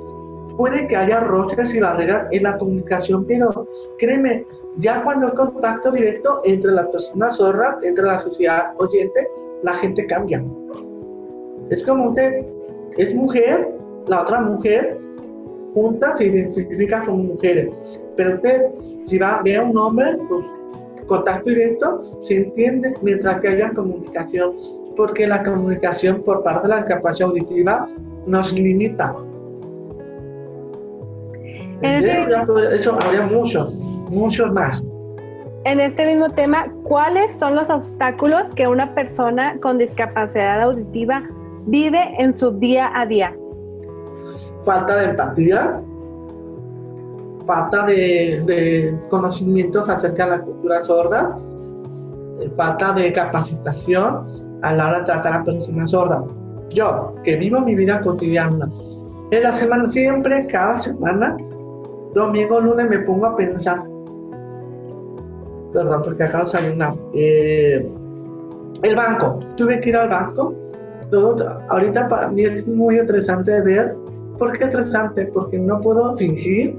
Puede que haya roces y barreras en la comunicación, pero créeme, ya cuando hay contacto directo entre la persona sorda, entre la sociedad oyente, la gente cambia. Es como usted es mujer, la otra mujer junta se identifica como mujeres. Pero usted, si va, ve a un hombre, pues contacto directo, se entiende mientras que haya comunicación, porque la comunicación por parte de la capacidad auditiva nos limita. Eso habría muchos, muchos más. En este mismo tema, ¿cuáles son los obstáculos que una persona con discapacidad auditiva vive en su día a día? falta de empatía, falta de, conocimientos acerca de la cultura sorda, falta de capacitación a la hora de tratar a personas sordas. Yo, que vivo mi vida cotidiana En la semana, siempre, cada semana, domingo, lunes, me pongo a pensar. Perdón, porque acabo de salir una. Eh, el banco. Tuve que ir al banco. Todo, ahorita para mí es muy interesante de ver. ¿Por qué interesante? Porque no puedo fingir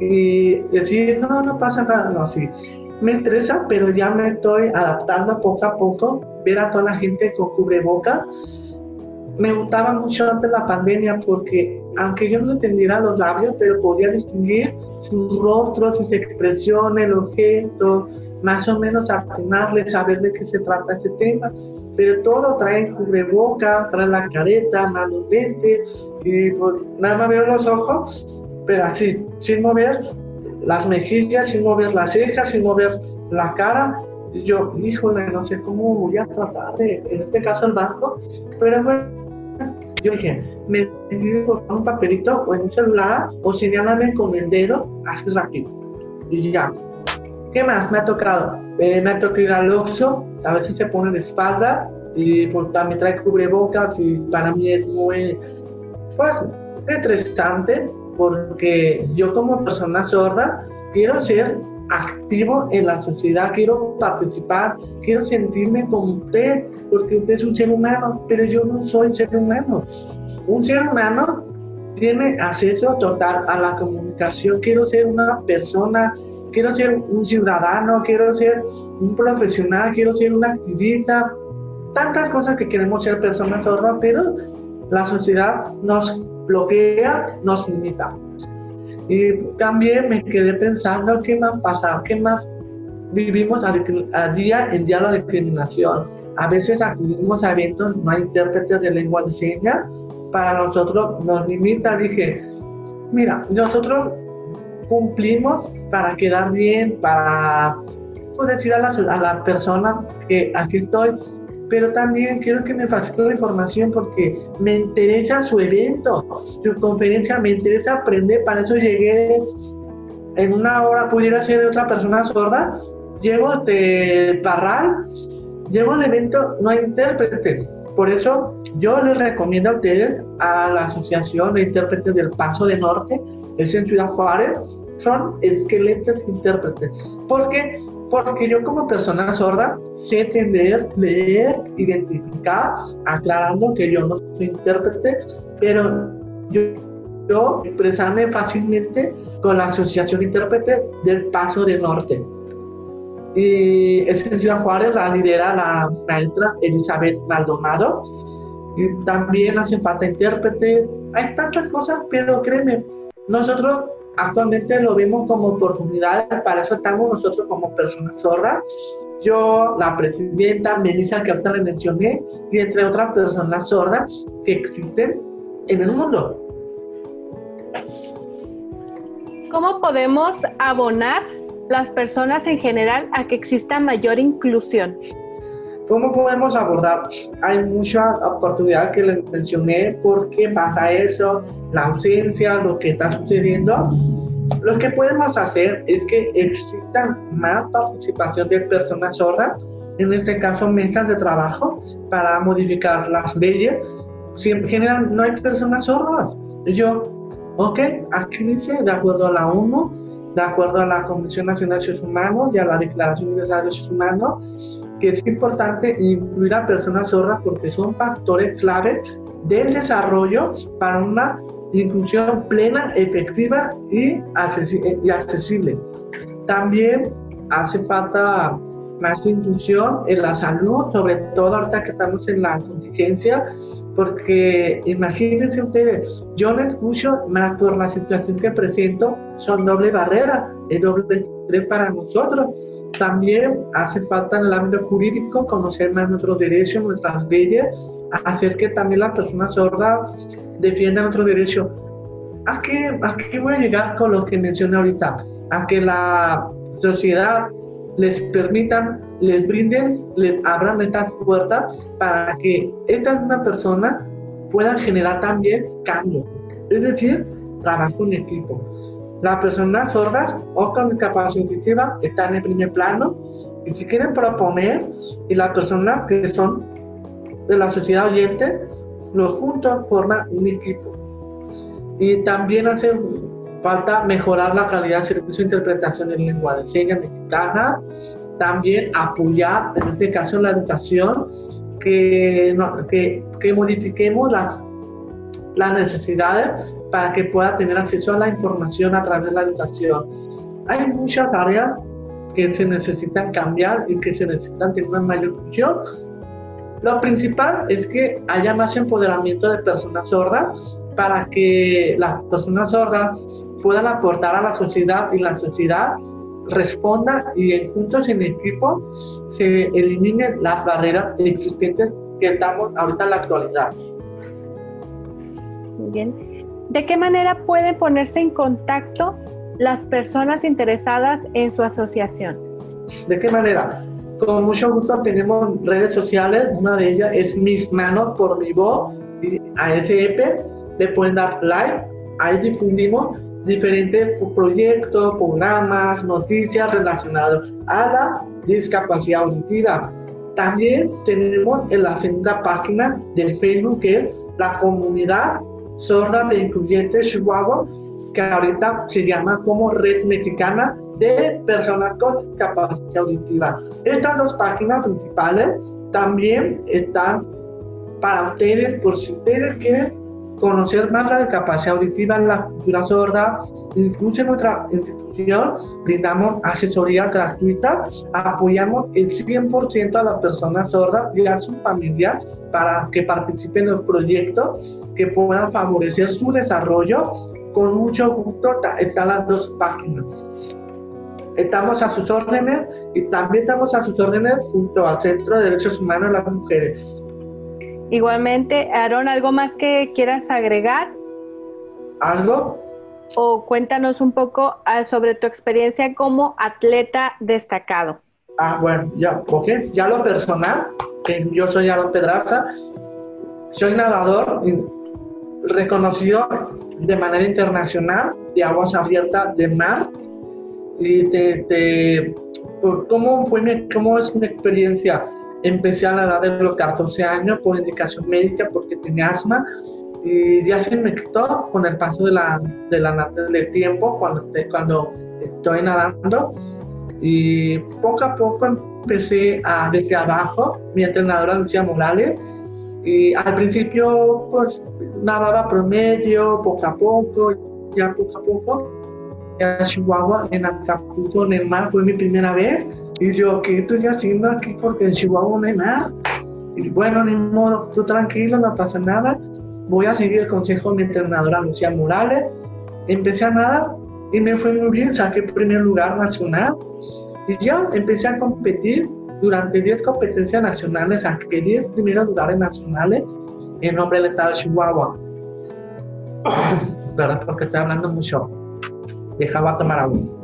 y decir, no, no pasa nada. No, sí. Me estresa, pero ya me estoy adaptando poco a poco. Ver a toda la gente con cubreboca me gustaba mucho antes de la pandemia porque aunque yo no entendiera los labios, pero podía distinguir su rostro, sus expresiones, el objeto, más o menos afinarle, saber de qué se trata este tema. Pero todo trae cubreboca, trae la careta, manos lentes, y pues, nada más veo los ojos, pero así, sin mover las mejillas, sin mover las cejas, sin mover la cara. Yo, híjole, no sé cómo voy a tratar de, en este caso el banco, pero bueno yo dije, me por un papelito o en un celular o señálame con el dedo así rápido. Y ya. ¿Qué más me ha tocado? Eh, me ha tocado ir al Oxxo, a veces se pone de espalda y pues, también trae cubrebocas y para mí es muy, pues, interesante porque yo como persona sorda quiero ser activo en la sociedad, quiero participar, quiero sentirme como usted, porque usted es un ser humano, pero yo no soy ser humano. Un ser humano tiene acceso total a la comunicación, quiero ser una persona, quiero ser un ciudadano, quiero ser un profesional, quiero ser un activista, tantas cosas que queremos ser personas sordas, pero la sociedad nos bloquea, nos limita. Y también me quedé pensando qué más pasa, qué más vivimos a, día en día la discriminación. A veces acudimos a eventos, no hay intérpretes de lengua de señas, para nosotros nos limita. Dije, mira, nosotros cumplimos para quedar bien, para poder decir a la, a la persona que aquí estoy, pero también quiero que me facilite la información porque me interesa su evento, su conferencia, me interesa aprender, para eso llegué en una hora, pudiera ser de otra persona sorda, llego de Parral, llego al evento, no hay intérprete. Por eso yo les recomiendo a ustedes, a la Asociación de Intérpretes del Paso de Norte, es en Ciudad Juárez, son esqueletos intérpretes. Porque porque yo como persona sorda sé entender, leer, identificar, aclarando que yo no soy intérprete, pero yo, yo expresarme fácilmente con la Asociación Intérprete del Paso del Norte. Y es en Ciudad Juárez, la lidera la maestra Elizabeth Maldonado. Y también hace falta intérprete. Hay tantas cosas, pero créeme, nosotros actualmente lo vemos como oportunidad, para eso estamos nosotros como personas sordas. Yo, la presidenta Melissa, que ahorita le mencioné, y entre otras personas sordas que existen en el mundo. ¿Cómo podemos abonar las personas en general a que exista mayor inclusión? ¿Cómo podemos abordar? Hay muchas oportunidades que les mencioné, por qué pasa eso, la ausencia, lo que está sucediendo. Lo que podemos hacer es que exista más participación de personas sordas, en este caso mesas de trabajo, para modificar las leyes. Si en general no hay personas sordas, yo, ok, aquí dice, de acuerdo a la ONU, de acuerdo a la Comisión Nacional de Derechos Humanos y a la Declaración Universal de Derechos Humanos, que es importante incluir a personas sordas porque son factores clave del desarrollo para una inclusión plena, efectiva y, accesible. También hace falta más inclusión en la salud, sobre todo ahorita que estamos en la contingencia, porque imagínense ustedes, yo no escucho más por la situación que presento, son doble barrera, es doble estrés para nosotros. También hace falta en el ámbito jurídico conocer más nuestros derechos, nuestras leyes, hacer que también las personas sordas defiendan nuestros derechos. ¿A qué, ¿A qué voy a llegar con lo que mencioné ahorita? A que la sociedad les permitan, les brinden, les abran estas puertas para que esta misma persona puedan generar también cambio. Es decir, trabajo en equipo. Las personas sordas o con discapacidad auditiva están en primer plano y si quieren proponer y las personas que son de la sociedad oyente, los juntos forman un equipo. Y también hace falta mejorar la calidad de servicio de interpretación en lengua de señas mexicana, también apoyar, en este caso, la educación, que, que, que modifiquemos las, las necesidades para que pueda tener acceso a la información a través de la educación. Hay muchas áreas que se necesitan cambiar y que se necesitan tener una mayor función. Lo principal es que haya más empoderamiento de personas sordas para que las personas sordas puedan aportar a la sociedad y la sociedad responda y juntos en equipo se eliminen las barreras existentes que estamos ahorita en la actualidad. Muy bien. ¿De qué manera pueden ponerse en contacto las personas interesadas en su asociación? ¿De qué manera? Con mucho gusto tenemos redes sociales, una de ellas es Mis Manos por Mi Voz, ASEP, le pueden dar like, ahí difundimos diferentes proyectos, programas, noticias relacionados a la discapacidad auditiva. También tenemos en la segunda página del Facebook que es la comunidad sorda de incluyente Chihuahua, que ahorita se llama como Red Mexicana de Personas con Discapacidad Auditiva. Estas dos páginas principales también están para ustedes, por si ustedes quieren conocer más la discapacidad auditiva en la cultura sorda. Incluso en nuestra institución brindamos asesoría gratuita, apoyamos el 100% a las personas sordas y a su familia para que participen en los proyectos que puedan favorecer su desarrollo. Con mucho gusto están las dos páginas. Estamos a sus órdenes y también estamos a sus órdenes junto al Centro de Derechos Humanos de las Mujeres Igualmente, Aaron, ¿algo más que quieras agregar? ¿Algo? O cuéntanos un poco ah, sobre tu experiencia como atleta destacado. Ah, bueno, ya, ok. Ya lo personal, que yo soy Aaron Pedraza, soy nadador reconocido de manera internacional de aguas abiertas de mar. Y de, ¿cómo, fue mi, ¿Cómo es mi experiencia? Empecé a la edad de los 14 años por indicación médica porque tenía asma. Y ya se me quitó con el paso de la, de la, del tiempo cuando, cuando estoy nadando. Y poco a poco empecé a desde abajo, mi entrenadora Lucía Morales. Y al principio pues nadaba promedio, poco a poco, ya poco a poco, a Chihuahua en Acapulco en el mar fue mi primera vez y yo, ¿qué estoy haciendo aquí? Porque en Chihuahua no hay nada. Y bueno, ni modo, tú tranquilo, no pasa nada. Voy a seguir el consejo de mi entrenadora Lucía Morales. Empecé a nadar y me fue muy bien, saqué primer lugar nacional. Y ya empecé a competir durante 10 competencias nacionales, saqué 10 primeros lugares nacionales en nombre del estado de Chihuahua. ¿Verdad? Porque estoy hablando mucho. Dejaba tomar agua.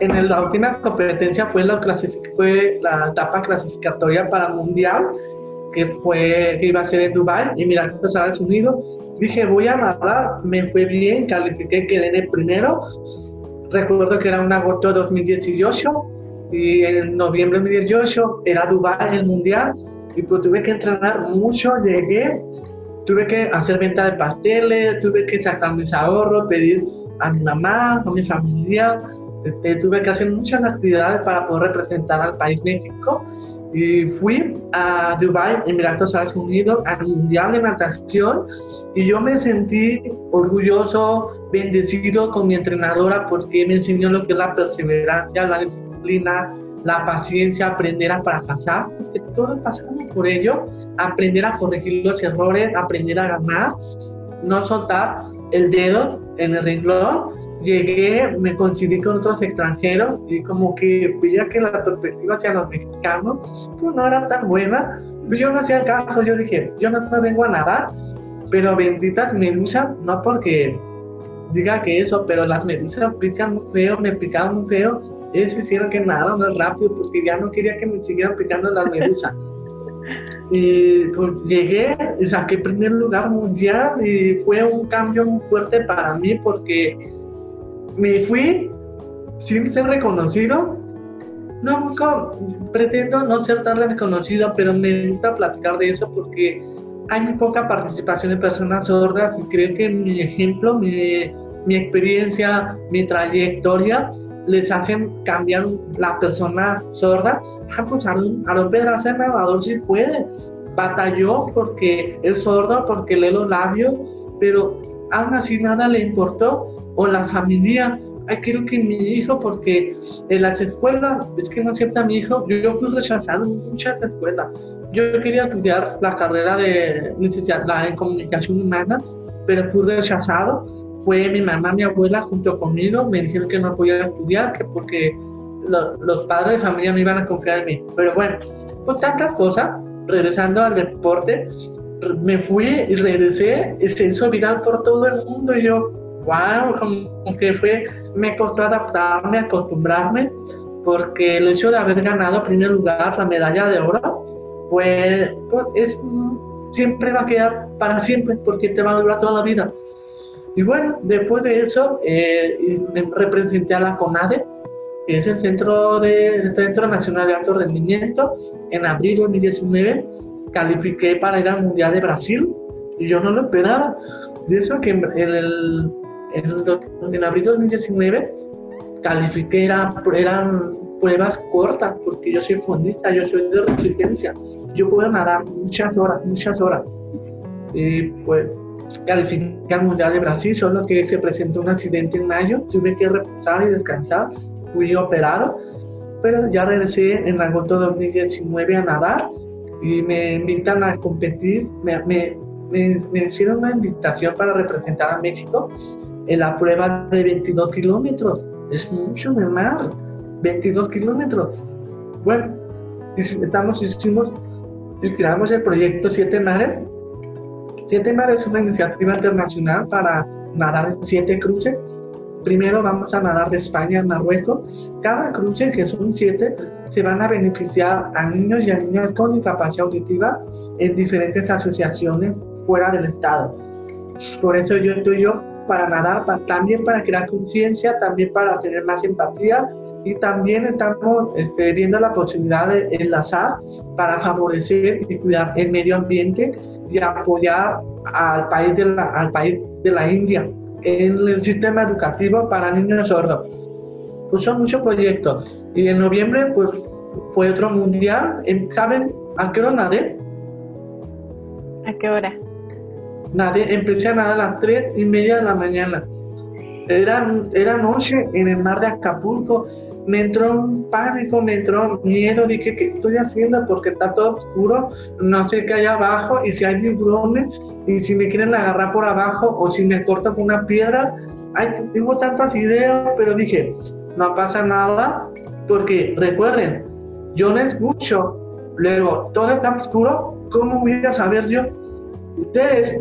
En la última competencia fue la, etapa clasificatoria para Mundial, que, fue, que iba a ser en Dubai, Emiratos Estados Unidos. Dije, voy a nadar, me fue bien, califiqué, quedé en el primero. Recuerdo que era un agosto de 2018 y en noviembre de 2018 era Dubai el Mundial y pues tuve que entrenar mucho, llegué, tuve que hacer venta de pasteles, tuve que sacar mis ahorros, pedir a mi mamá, a mi familia, este, tuve que hacer muchas actividades para poder representar al país México. Y fui a Dubai, Emiratos Estados Unidos, al Mundial de Natación. Y yo me sentí orgulloso, bendecido con mi entrenadora porque me enseñó lo que es la perseverancia, la disciplina, la paciencia, aprender a fracasar, porque todos pasamos por ello, aprender a corregir los errores, aprender a ganar, no soltar el dedo en el renglón llegué, me coincidí con otros extranjeros y como que veía que la perspectiva hacia los mexicanos pues no era tan buena. Pues yo no hacía caso, yo dije, yo no me vengo a nadar, pero benditas medusas, no porque diga que eso, pero las medusas pican muy feo, me picaban muy feo, ellos hicieron que nada más rápido porque ya no quería que me siguieran picando las medusas. y pues llegué saqué primer lugar mundial y fue un cambio muy fuerte para mí porque me fui sin ser reconocido. No, nunca pretendo no ser tan reconocido, pero me gusta platicar de eso porque hay muy poca participación de personas sordas y creo que mi ejemplo, mi, mi experiencia, mi trayectoria les hacen cambiar la persona sorda. Ah, pues Aaron, Aaron Pedraza nadador sí puede. Batalló porque es sordo, porque lee los labios, pero aún así nada le importó. O la familia, ay, quiero que mi hijo, porque en las escuelas, es que no acepta a mi hijo. Yo, yo fui rechazado en muchas escuelas. Yo quería estudiar la carrera de licenciatura en comunicación humana, pero fui rechazado. Fue mi mamá, mi abuela junto conmigo, me dijeron que no podía estudiar, que porque los padres de familia no iban a confiar en mí. Pero bueno, pues tantas cosas, regresando al deporte, me fui y regresé y se hizo viral por todo el mundo y yo, wow, como que fue, me costó adaptarme, acostumbrarme, porque el hecho de haber ganado primer lugar la medalla de oro pues, pues, es, siempre va a quedar para siempre porque te va a durar toda la vida. Y bueno, después de eso eh, representé a la CONADE, que es el Centro, de, Centro Nacional de Alto Rendimiento. En abril de 2019 califiqué para ir al Mundial de Brasil y yo no lo esperaba. De eso que en, el, en, abril de 2019 califiqué, era, eran pruebas cortas, porque yo soy fondista, yo soy de resistencia yo puedo nadar muchas horas, muchas horas. Y pues califiqué al Mundial de Brasil, solo que se presentó un accidente en mayo, tuve que reposar y descansar, fui operado, pero ya regresé en agosto de 2019 a nadar y me invitan a competir, me, me, me, hicieron una invitación para representar a México en la prueba de 22 kilómetros, es mucho de mar, 22 kilómetros. Bueno, estamos, hicimos y creamos el proyecto Siete Mares. Siete Mares es una iniciativa internacional para nadar en siete cruces. Primero vamos a nadar de España a Marruecos. Cada cruce, que son siete, se van a beneficiar a niños y a niñas con discapacidad auditiva en diferentes asociaciones fuera del Estado. Por eso yo estoy yo para nadar, también para crear conciencia, también para tener más empatía y también estamos este, viendo la posibilidad de enlazar para favorecer y cuidar el medio ambiente y apoyar al país de la India en el sistema educativo para niños sordos. Pues son muchos proyectos. Y en noviembre pues fue otro mundial. ¿Saben a qué hora nadé? ¿A qué hora? Nadé, empecé a nadar a las 3 y media de la mañana. Era, era noche en el mar de Acapulco me entró un pánico, me entró miedo, dije, ¿qué estoy haciendo? Porque está todo oscuro, no sé qué hay abajo, y si hay tiburones, y si me quieren agarrar por abajo, o si me cortan con una piedra. Ay, tengo tantas ideas, pero dije, no pasa nada, porque recuerden, yo no escucho, luego todo está oscuro, ¿cómo voy a saber yo? Ustedes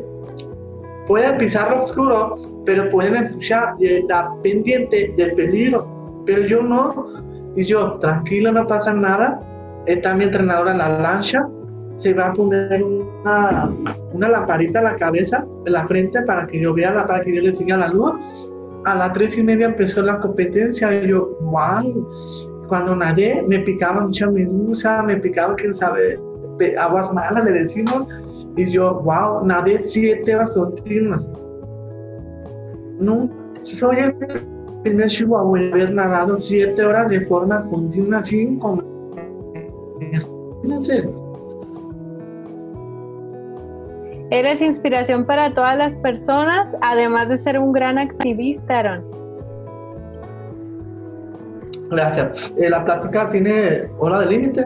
pueden pisar lo oscuro, pero pueden escuchar y estar pendiente del peligro pero yo no. Y yo, tranquilo, no pasa nada. Está mi entrenadora en la lancha. Se va a poner una, una lamparita en la cabeza, en la frente, para que yo vea, para que yo le siga la luz. A las tres y media empezó la competencia y yo, wow. Cuando nadé, me picaba mucha medusa, me picaba, quién sabe, aguas malas, le decimos. Y yo, wow, nadé siete horas continuas. No, soy el primer Chihuahua haber nadado siete horas de forma continua sin comer. Eres inspiración para todas las personas, además de ser un gran activista, Aaron. Gracias. Eh, la plática tiene hora de límite.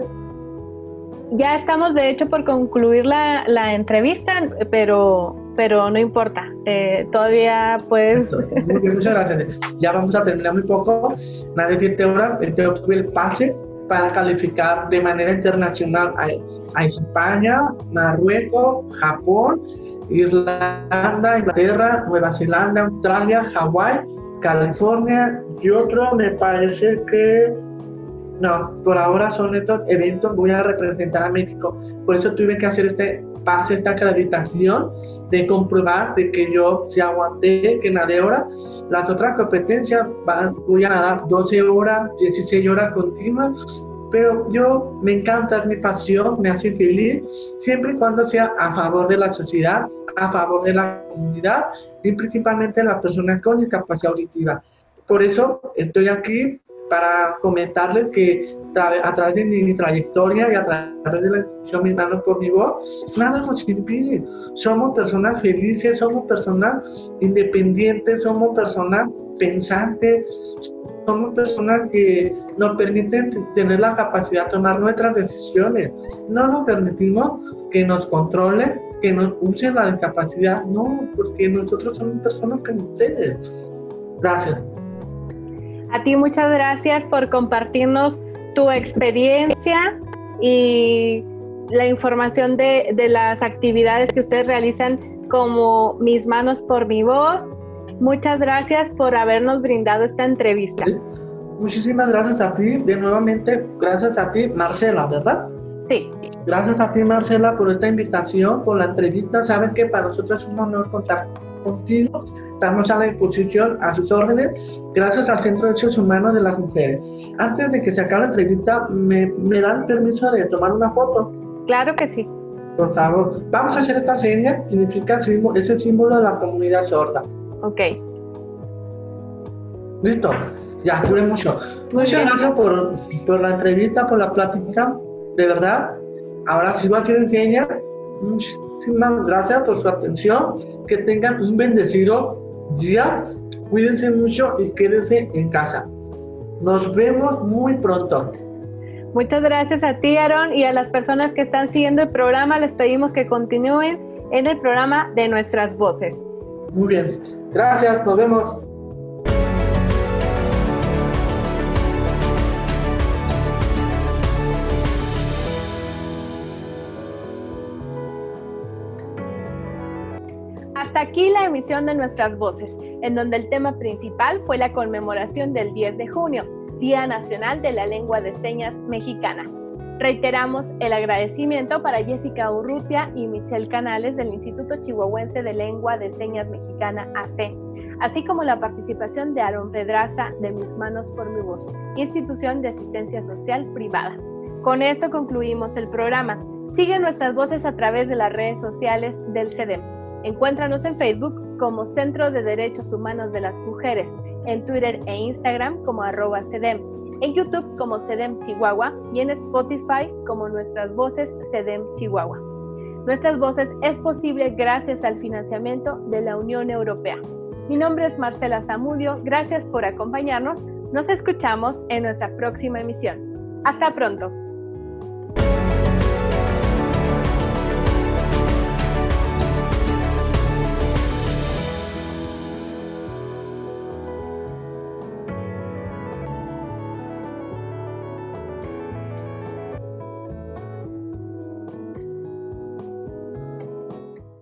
Ya estamos, de hecho, por concluir la, la entrevista, pero pero no importa, eh, todavía puedes... muchas gracias. Ya vamos a terminar muy poco, más de siete horas, entonces obtuve el pase para calificar de manera internacional a, a España, Marruecos, Japón, Irlanda, Inglaterra, Nueva Zelanda, Australia, Hawái, California y otro me parece que no, por ahora son estos eventos, voy a representar a México. Por eso tuve que hacer este pase, esta acreditación de comprobar de que yo si aguanté, que nadé ahora. Las otras competencias van, voy a nadar 12 horas, 16 horas continuas pero yo me encanta, es mi pasión, me hace feliz, siempre y cuando sea a favor de la sociedad, a favor de la comunidad y principalmente de la persona con discapacidad auditiva. Por eso estoy aquí para comentarles que a través de mi trayectoria y a través de la institución Mis Manos por Mi Voz, nada nos impide. Somos personas felices, somos personas independientes, somos personas pensantes, somos personas que nos permiten tener la capacidad de tomar nuestras decisiones. No nos permitimos que nos controlen, que nos usen la discapacidad. No, porque nosotros somos personas como ustedes. Gracias. A ti muchas gracias por compartirnos tu experiencia y la información de, de, las actividades que ustedes realizan como Mis Manos por Mi Voz. Muchas gracias por habernos brindado esta entrevista. Muchísimas gracias a ti, de nuevamente, gracias a ti, Marcela, ¿verdad? Sí. Gracias a ti, Marcela, por esta invitación, por la entrevista. Saben que para nosotros es un honor contar contigo estamos a la disposición, a sus órdenes, gracias al Centro de Derechos Humanos de las Mujeres. Antes de que se acabe la entrevista, ¿me, me dan permiso de tomar una foto? Claro que sí. Por favor, vamos a hacer esta seña, significa símbolo, es el símbolo de la comunidad sorda. Ok. Listo, ya, dure mucho. Muchas gracias por, por la entrevista, por la plática, de verdad. Ahora sí voy a hacer seña. Muchísimas gracias por su atención. Que tengan un bendecido día. Cuídense mucho y quédense en casa. Nos vemos muy pronto. Muchas gracias a ti, Aaron, y a las personas que están siguiendo el programa. Les pedimos que continúen en el programa de Nuestras Voces. Muy bien. Gracias. Nos vemos. Aquí la emisión de Nuestras Voces, en donde el tema principal fue la conmemoración del 10 de junio, Día Nacional de la Lengua de Señas Mexicana. Reiteramos el agradecimiento para Jessica Urrutia y Michelle Canales del Instituto Chihuahuense de Lengua de Señas Mexicana AC, así como la participación de Aaron Pedraza de Mis Manos por Mi Voz, institución de asistencia social privada. Con esto concluimos el programa. Sigue nuestras voces a través de las redes sociales del CEDEM. Encuéntranos en Facebook como Centro de Derechos Humanos de las Mujeres, en Twitter e Instagram como arroba CEDEM, en YouTube como CEDEM Chihuahua y en Spotify como Nuestras Voces CEDEM Chihuahua. Nuestras Voces es posible gracias al financiamiento de la Unión Europea. Mi nombre es Marcela Zamudio, gracias por acompañarnos, nos escuchamos en nuestra próxima emisión. Hasta pronto.